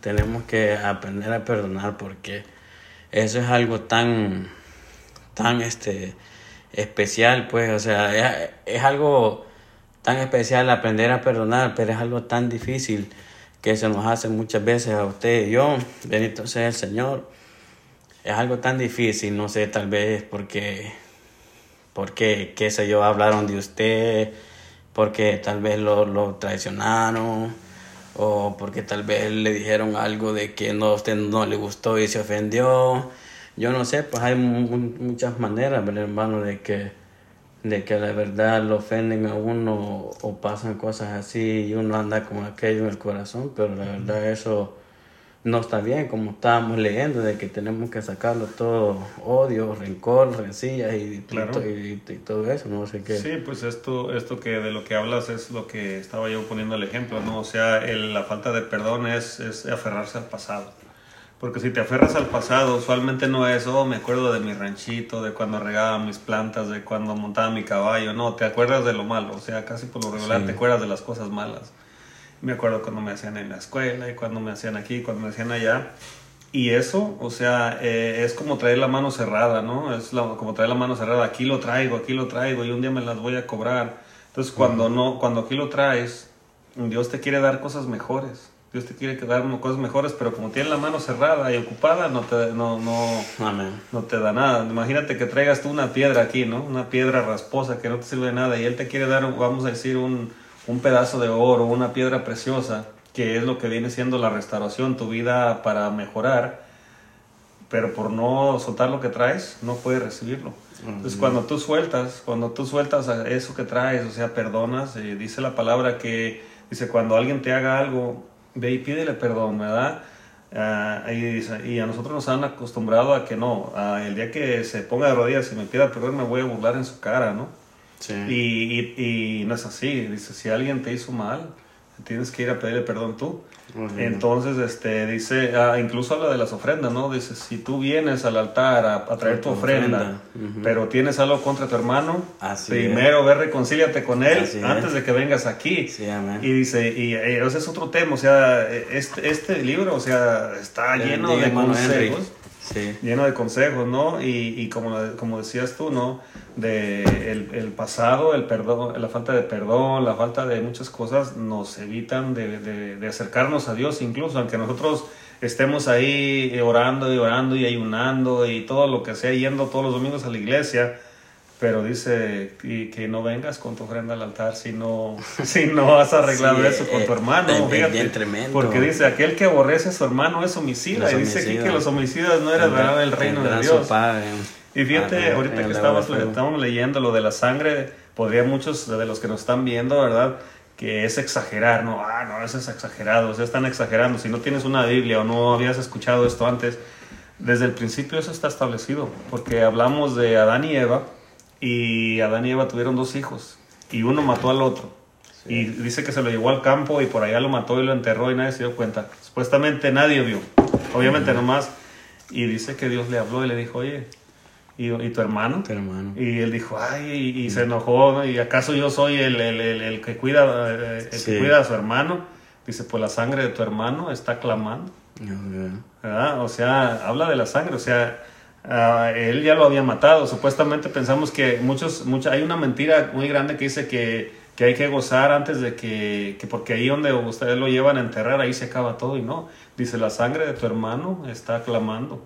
Tenemos que aprender a perdonar porque eso es algo tan, tan este, especial, pues, o sea, es, es algo tan especial aprender a perdonar, pero es algo tan difícil que se nos hace muchas veces a usted y yo. Bendito sea el Señor. Es algo tan difícil, no sé, tal vez porque, porque, qué sé yo, hablaron de usted, porque tal vez lo, lo traicionaron, o porque tal vez le dijeron algo de que no, a usted no le gustó y se ofendió. Yo no sé, pues hay muchas maneras, hermano, de que de que la verdad lo ofenden a uno o pasan cosas así y uno anda con aquello en el corazón, pero la verdad eso no está bien, como estábamos leyendo, de que tenemos que sacarlo todo, odio, rencor, rencillas y, y, todo eso, no sé qué. Sí, pues esto, esto que de lo que hablas es lo que estaba yo poniendo el ejemplo, ¿no? O sea, la falta de perdón es, es aferrarse al pasado. Porque si te aferras al pasado, usualmente no es, oh, me acuerdo de mi ranchito, de cuando regaba mis plantas, de cuando montaba mi caballo. No, te acuerdas de lo malo. O sea, casi por lo regular te acuerdas de las cosas malas. Me acuerdo cuando me hacían en la escuela y cuando me hacían aquí, cuando me hacían allá. Y eso, o sea, eh, es como traer la mano cerrada, ¿no? Es como traer la mano cerrada. Aquí lo traigo, aquí lo traigo y un día me las voy a cobrar. Entonces, cuando, no, cuando aquí lo traes, Dios te quiere dar cosas mejores. Dios te quiere dar cosas mejores, pero como tiene la mano cerrada y ocupada, no te, no, no, no te da nada. Imagínate que traigas tú una piedra aquí, ¿no? Una piedra rasposa que no te sirve de nada y Él te quiere dar, vamos a decir, un, un pedazo de oro, una piedra preciosa, que es lo que viene siendo la restauración, tu vida para mejorar, pero por no soltar lo que traes, no puedes recibirlo. Entonces, cuando tú sueltas, cuando tú sueltas eso que traes, o sea, perdonas, eh, dice la palabra que, dice, cuando alguien te haga algo, ve y pídele perdón, ¿verdad? Uh, y, a nosotros nos han acostumbrado a que no, el día que se ponga de rodillas y me pida perdón me voy a burlar en su cara, ¿no? Sí. Y, y, y, no es así, dice, si alguien te hizo mal, tienes que ir a pedirle perdón tú. Entonces, este, dice, ah, incluso habla de las ofrendas, ¿no? Dice, si tú vienes al altar a, traer tu ofrenda, pero tienes algo contra tu hermano, primero ve, reconcíliate con él antes de que vengas aquí. y dice, y eh, ese es otro tema, o sea, este, este libro, o sea, está lleno de consejos. Lleno de consejos, ¿no? Y, y como, como decías tú, ¿no? De el, el, pasado, el perdón, la falta de perdón, la falta de muchas cosas nos evitan de, de, de acercarnos a Dios, incluso aunque nosotros estemos ahí orando y orando y ayunando y todo lo que sea, yendo todos los domingos a la iglesia, pero dice y que no vengas con tu ofrenda al altar si no, si no has arreglado eso con tu eh, hermano. fíjate, porque dice, aquel que aborrece a su hermano es homicida. y dice aquí que los homicidas no eran el, reino de Dios. Y fíjate, ahorita que estábamos, estábamos leyendo lo de la sangre, podría muchos de los que nos están viendo, ¿verdad? que es exagerar, no, ah, no, eso es exagerado, o sea, están exagerando. Si no tienes una Biblia o no habías escuchado esto antes, desde el principio eso está establecido, porque hablamos de Adán y Eva, y Adán y Eva tuvieron dos hijos y uno mató al otro. Y dice que se lo llevó al campo y por allá lo mató y lo enterró y nadie se dio cuenta. Supuestamente nadie vio. Obviamente nomás. Y dice que Dios le habló y le dijo, oye, ¿y, tu hermano? hermano. Y él dijo, ay, y, se enojó. ¿Y acaso yo soy el, el, el, que, cuida, el que cuida a su hermano? Dice, pues la sangre de tu hermano está clamando. O sea, habla de la sangre. O sea, Ah, él ya lo había matado. Supuestamente pensamos que muchos, mucha, hay una mentira muy grande que dice que, que hay que gozar antes de que, que, porque ahí donde ustedes lo llevan a enterrar, ahí se acaba todo y no. Dice, la sangre de tu hermano está clamando.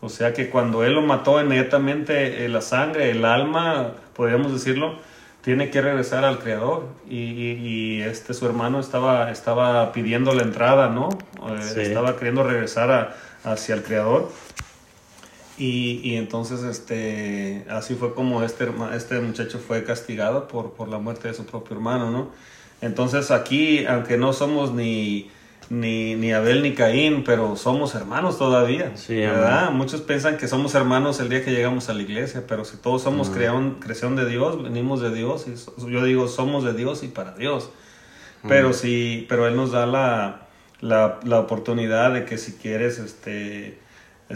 O sea que cuando él lo mató inmediatamente, eh, la sangre, el alma, podríamos decirlo, tiene que regresar al Creador. Y, y, este su hermano estaba, estaba pidiendo la entrada, ¿no? Eh, estaba queriendo regresar a, hacia el Creador. Y, y, entonces este, así fue como este, este muchacho fue castigado por, por la muerte de su propio hermano, ¿no? Entonces aquí, aunque no somos ni, ni, ni Abel ni Caín, pero somos hermanos todavía, sí, ¿verdad? Muchos piensan que somos hermanos el día que llegamos a la iglesia, pero si todos somos creación, creación de Dios, venimos de Dios, y yo digo, somos de Dios y para Dios. Pero sí, pero Él nos da la, la, la oportunidad de que si quieres, este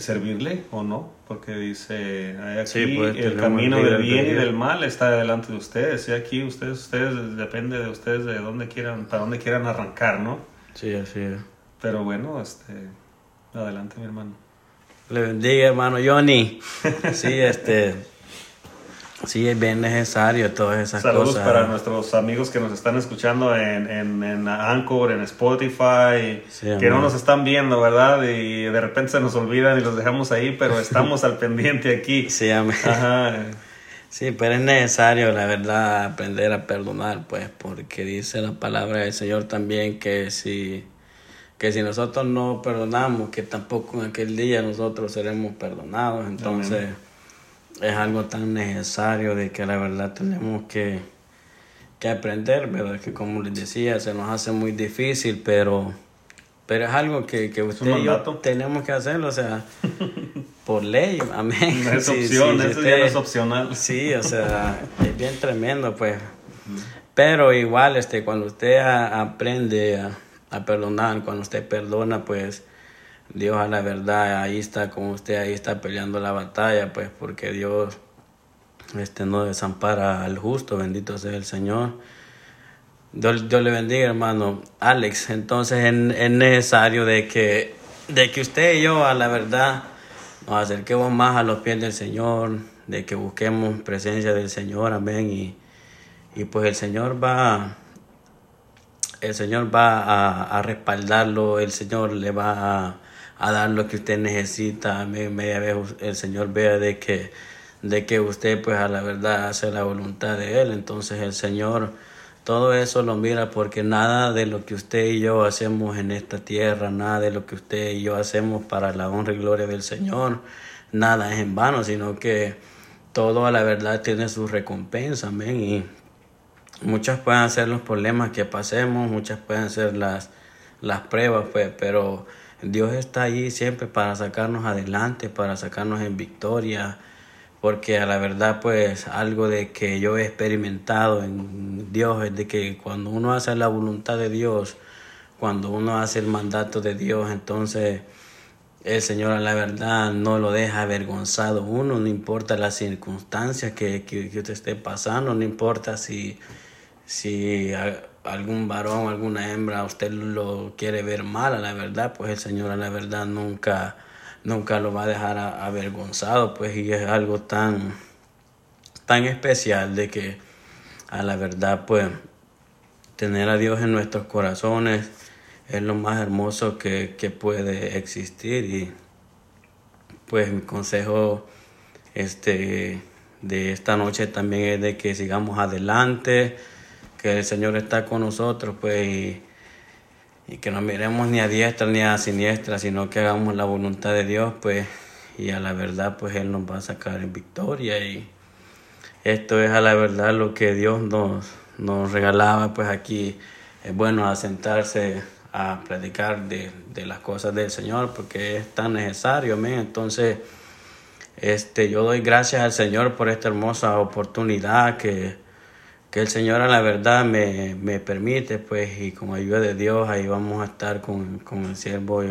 servirle o no, porque dice aquí pues, el camino del bien y del mal está delante de ustedes y aquí ustedes ustedes depende de ustedes de dónde quieran para dónde quieran arrancar, ¿no? Sí, así es. Pero bueno, este adelante mi hermano. Le bendiga, hermano Johnny. Sí, este Sí, es bien necesario todas esas cosas. Saludos para nuestros amigos que nos están escuchando en, en, en Anchor, en Spotify, que no nos están viendo, ¿verdad? Y de repente se nos olvidan y los dejamos ahí, pero estamos al pendiente aquí. Sí, amén. Sí, pero es necesario, la verdad, aprender a perdonar, pues, porque dice la palabra del Señor también que si, que si nosotros no perdonamos, que tampoco en aquel día nosotros seremos perdonados. Entonces es algo tan necesario de que la verdad tenemos que, que aprender, ¿verdad? Que como les decía, se nos hace muy difícil, pero, pero es algo que, que usted y yo tenemos que hacerlo, o sea, por ley, amén. No es opción, eso ya no es opcional. Sí, o sea, es bien tremendo, pues. Pero igual, este, cuando usted aprende a, a perdonar, cuando usted perdona, pues Dios a la verdad ahí está con usted, ahí está peleando la batalla, pues porque Dios este, no desampara al justo, bendito sea el Señor. Dios, le bendiga, hermano Alex. Entonces es, necesario de que, de que usted y yo a la verdad nos acerquemos más a los pies del Señor, de que busquemos presencia del Señor, amén. Y, y pues el Señor va, el Señor va a, a respaldarlo, el Señor le va a a dar lo que usted necesita. Media vez el Señor vea de que, de que usted pues a la verdad hace la voluntad de Él. Entonces el Señor todo eso lo mira porque nada de lo que usted y yo hacemos en esta tierra, nada de lo que usted y yo hacemos para la honra y gloria del Señor, nada es en vano, sino que todo a la verdad tiene su recompensa, amén. Y muchas pueden ser los problemas que pasemos, muchas pueden ser las, las pruebas, pues, pero Dios está ahí siempre para sacarnos adelante, para sacarnos en victoria, porque a la verdad pues algo de que yo he experimentado en Dios es de que cuando uno hace la voluntad de Dios, cuando uno hace el mandato de Dios, entonces el Señor a la verdad no lo deja avergonzado uno, no importa las circunstancias que, que, usted esté pasando, no importa si, si algún varón, alguna hembra, usted lo quiere ver mal, a la verdad, pues el Señor a la verdad nunca, nunca lo va a dejar avergonzado, pues y es algo tan, tan especial de que a la verdad, pues tener a Dios en nuestros corazones, es lo más hermoso que, puede existir. Y pues mi consejo este de esta noche también es de que sigamos adelante, que el Señor está con nosotros, pues, y, que no miremos ni a diestra ni a siniestra, sino que hagamos la voluntad de Dios, pues, y a la verdad, pues, Él nos va a sacar en victoria. Y esto es a la verdad lo que Dios nos, nos regalaba, pues, aquí es bueno asentarse a predicar de, de, las cosas del Señor porque es tan necesario, amén. Entonces, este, yo doy gracias al Señor por esta hermosa oportunidad que, que el Señor a la verdad me, me, permite, pues, y con ayuda de Dios ahí vamos a estar con, con el siervo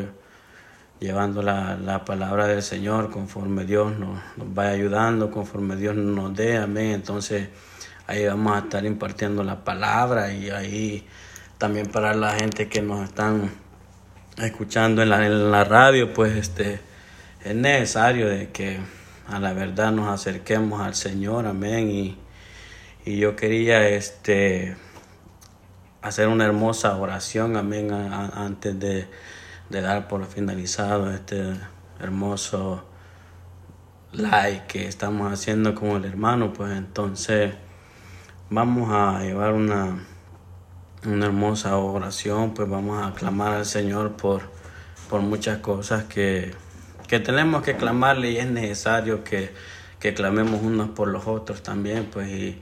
llevando la, la, palabra del Señor conforme Dios nos, nos vaya ayudando, conforme Dios nos dé, amén. Entonces, ahí vamos a estar impartiendo la palabra y ahí también para la gente que nos están escuchando en la, en la radio, pues este es necesario de que a la verdad nos acerquemos al Señor, amén. Y, y yo quería este hacer una hermosa oración, amén, antes de, dar por finalizado este hermoso like que estamos haciendo con el hermano, pues entonces vamos a llevar una una hermosa oración, pues vamos a clamar al Señor por, por muchas cosas que, que tenemos que clamarle y es necesario que, que clamemos unos por los otros también, pues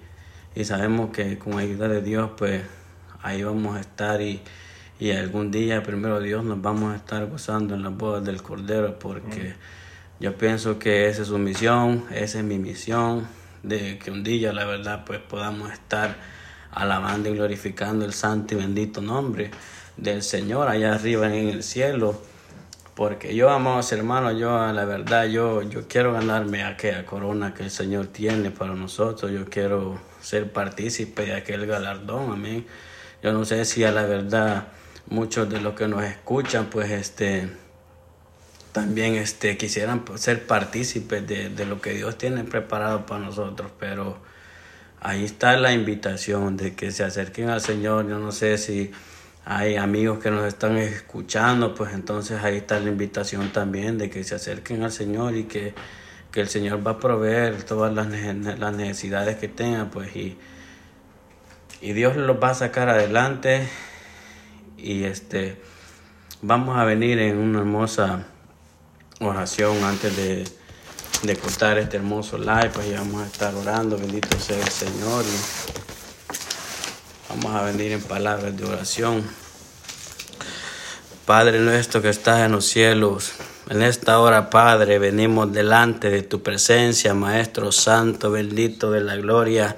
y sabemos que con ayuda de Dios, pues ahí vamos a estar y, y algún día, primero Dios, nos vamos a estar gozando en las bodas del Cordero, porque yo pienso que esa es su misión, esa es mi misión, de que un día, la verdad, pues podamos estar alabando y glorificando el santo y bendito nombre del Señor allá arriba en el cielo. Porque yo, amados hermanos, yo a la verdad, yo, yo quiero ganarme aquella corona que el Señor tiene para nosotros. Yo quiero ser partícipe de aquel galardón, amén. Yo no sé si a la verdad muchos de los que nos escuchan, pues este, también este, quisieran ser partícipes de, de lo que Dios tiene preparado para nosotros, pero ahí está la invitación de que se acerquen al Señor. Yo no sé si hay amigos que nos están escuchando, pues entonces ahí está la invitación también de que se acerquen al Señor y que, que el Señor va a proveer todas las, las necesidades que tengan, pues y, y Dios los va a sacar adelante y este vamos a venir en una hermosa oración antes de de cortar este hermoso live, pues ya vamos a estar orando, bendito sea el Señor. Y vamos a venir en palabras de oración. Padre nuestro que estás en los cielos, en esta hora, Padre, venimos delante de tu presencia, Maestro Santo, bendito de la gloria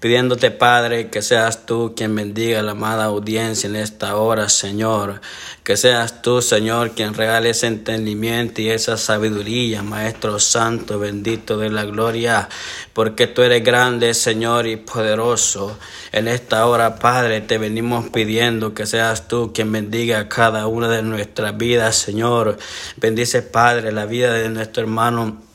pidiéndote, Padre, que seas tú quien bendiga la amada audiencia en esta hora, Señor. Que seas tú, Señor, quien regale ese entendimiento y esa sabiduría, Maestro Santo, bendito de la gloria, porque tú eres grande, Señor, y poderoso. En esta hora, Padre, te venimos pidiendo que seas tú quien bendiga cada una de nuestras vidas, Señor. Bendice, Padre, la vida de nuestro hermano.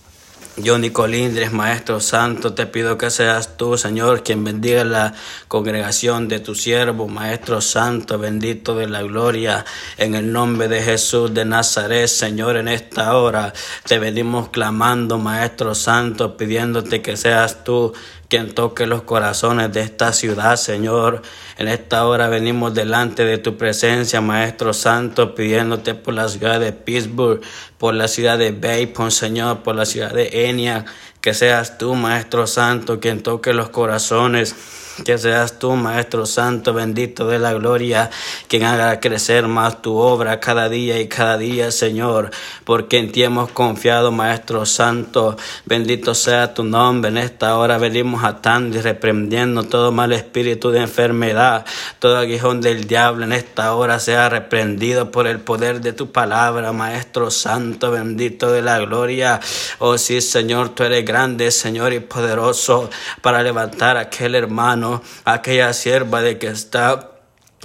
Johnny Colindres, Maestro Santo, te pido que seas tú, Señor, quien bendiga la congregación de tu siervo, Maestro Santo, bendito de la gloria, en el nombre de Jesús de Nazaret, Señor, en esta hora te venimos clamando, Maestro Santo, pidiéndote que seas tú quien toque los corazones de esta ciudad, Señor. En esta hora venimos delante de tu presencia, Maestro Santo, pidiéndote por la ciudad de Pittsburgh, por la ciudad de Baypon, Señor, por la ciudad de Enia, que seas tú, Maestro Santo, quien toque los corazones Que seas tú, Maestro Santo, bendito de la gloria, quien haga crecer más tu obra cada día y cada día, Señor, porque en ti hemos confiado, Maestro Santo. Bendito sea tu nombre. En esta hora venimos atando y reprendiendo todo mal espíritu de enfermedad, todo aguijón del diablo. En esta hora sea reprendido por el poder de tu palabra, Maestro Santo, bendito de la gloria. Oh sí, Señor, tú eres grande, Señor, y poderoso para levantar a aquel hermano aquella sierva de que está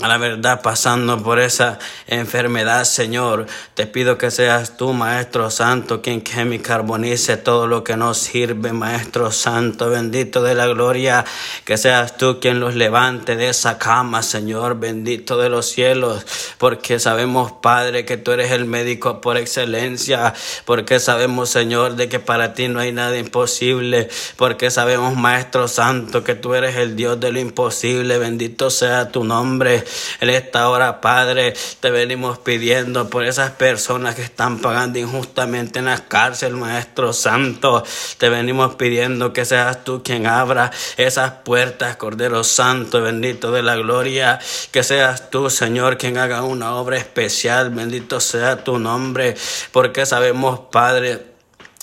a la verdad pasando por esa enfermedad, Señor. Te pido que seas tú, Maestro Santo, quien que me carbonice todo lo que nos sirve, Maestro Santo, bendito de la gloria. Que seas tú quien los levante de esa cama, Señor, bendito de los cielos. Porque sabemos, Padre, que tú eres el médico por excelencia. Porque sabemos, Señor, de que para ti no hay nada imposible. Porque sabemos, Maestro Santo, que tú eres el Dios de lo imposible. Bendito sea tu nombre. En esta hora, Padre, te venimos pidiendo por esas personas que están pagando injustamente en la cárcel, Maestro Santo. Te venimos pidiendo que seas tú quien abra esas puertas, Cordero Santo, bendito de la gloria. Que seas tú, Señor, quien haga una obra especial. Bendito sea tu nombre, porque sabemos, Padre,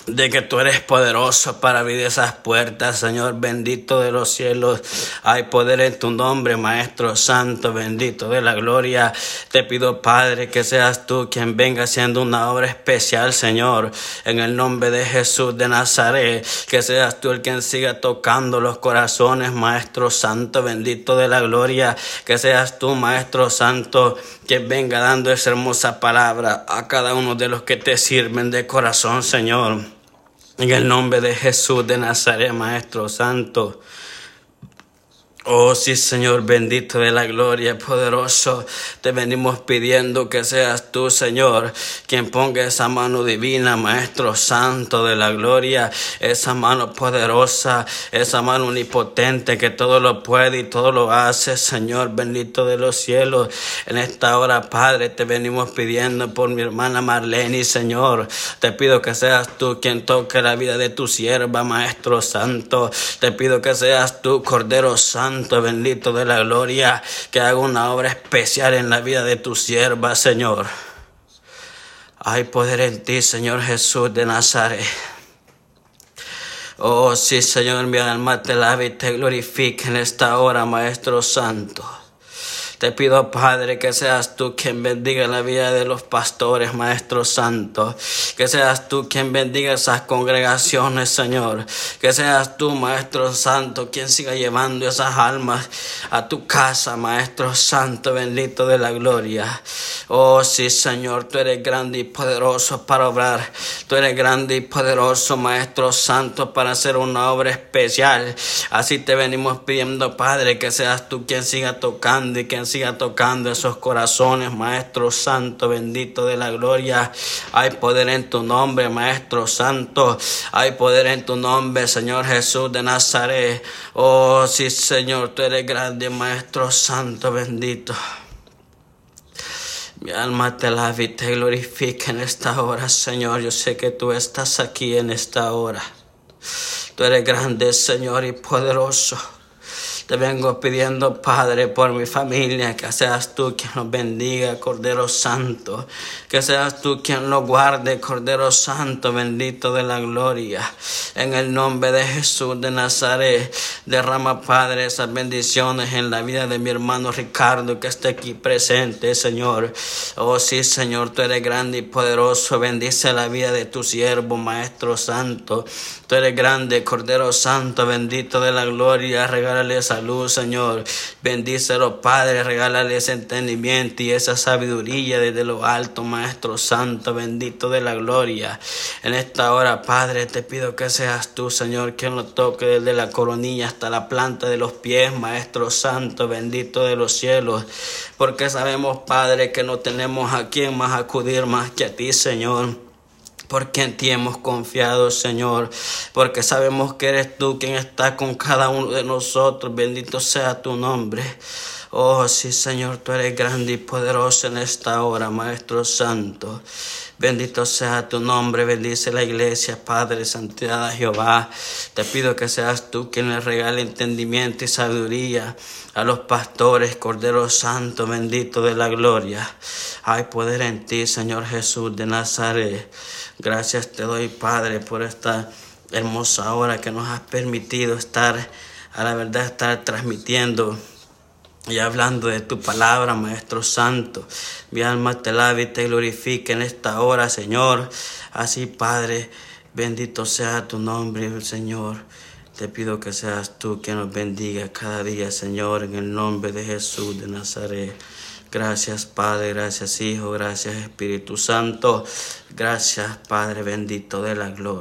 de que tú eres poderoso para abrir esas puertas, Señor bendito de los cielos. Hay poder en tu nombre, Maestro Santo, bendito de la gloria. Te pido, Padre, que seas tú quien venga haciendo una obra especial, Señor, en el nombre de Jesús de Nazaret. Que seas tú el quien siga tocando los corazones, Maestro Santo, bendito de la gloria. Que seas tú, Maestro Santo, quien venga dando esa hermosa palabra a cada uno de los que te sirven de corazón, Señor. En el nombre de Jesús de Nazaret, Maestro Santo. Oh sí, Señor, bendito de la gloria, poderoso, te venimos pidiendo que seas tú, Señor, quien ponga esa mano divina, Maestro Santo de la gloria, esa mano poderosa, esa mano omnipotente que todo lo puede y todo lo hace, Señor, bendito de los cielos. En esta hora, Padre, te venimos pidiendo por mi hermana Marlene, Señor, te pido que seas tú quien toque la vida de tu sierva, Maestro Santo, te pido que seas tú, Cordero Santo, Santo, bendito de la gloria, que haga una obra especial en la vida de tu sierva, Señor. Hay poder en ti, Señor Jesús de Nazaret. Oh, sí, Señor, mi alma te lave y te glorifique en esta hora, Maestro Santo. Te pido, Padre, que seas tú quien bendiga la vida de los pastores, Maestro Santo. Que seas tú quien bendiga esas congregaciones, Señor. Que seas tú, Maestro Santo, quien siga llevando esas almas a tu casa, Maestro Santo, bendito de la gloria. Oh, sí, Señor, tú eres grande y poderoso para obrar. Tú eres grande y poderoso, Maestro Santo, para hacer una obra especial. Así te venimos pidiendo, Padre, que seas tú quien siga tocando y quien siga tocando esos corazones, Maestro Santo, bendito de la gloria. Hay poder en tu nombre, Maestro Santo. Hay poder en tu nombre, Señor Jesús de Nazaret. Oh, sí, Señor, tú eres grande, Maestro Santo, bendito. Mi alma te la y te glorifica en esta hora, Señor. Yo sé que tú estás aquí en esta hora. Tú eres grande, Señor, y poderoso. Te vengo pidiendo, Padre, por mi familia, que seas tú quien nos bendiga, Cordero Santo. Que seas tú quien lo guarde, Cordero Santo, bendito de la gloria. En el nombre de Jesús de Nazaret, derrama, Padre, esas bendiciones en la vida de mi hermano Ricardo, que esté aquí presente, Señor. Oh, sí, Señor, tú eres grande y poderoso. Bendice la vida de tu siervo, Maestro Santo. Tú eres grande, Cordero Santo, bendito de la gloria. Regálale esa luz, Señor. Bendícelo, Padre, regálale ese entendimiento y esa sabiduría desde lo alto, Maestro Santo, bendito de la gloria. En esta hora, Padre, te pido que seas tú, Señor, quien lo toque desde la coronilla hasta la planta de los pies, Maestro Santo, bendito de los cielos. Porque sabemos, Padre, que no tenemos a quien más acudir más que a ti, Señor porque en ti hemos confiado, Señor, porque sabemos que eres tú quien está con cada uno de nosotros. Bendito sea tu nombre. Oh, sí, Señor, tú eres grande y poderoso en esta hora, Maestro Santo. Bendito sea tu nombre, bendice la iglesia, Padre, santidad Jehová. Te pido que seas tú quien le regale entendimiento y sabiduría a los pastores, Cordero Santo, bendito de la gloria. Hay poder en ti, Señor Jesús de Nazaret. Gracias te doy, Padre, por esta hermosa hora que nos has permitido estar, a la verdad, estar transmitiendo y hablando de tu palabra, Maestro Santo. Mi alma te lave y te glorifique en esta hora, Señor. Así, Padre, bendito sea tu nombre, Señor. Te pido que seas tú quien nos bendiga cada día, Señor, en el nombre de Jesús de Nazaret. Gracias Padre, gracias Hijo, gracias Espíritu Santo, gracias Padre bendito de la gloria.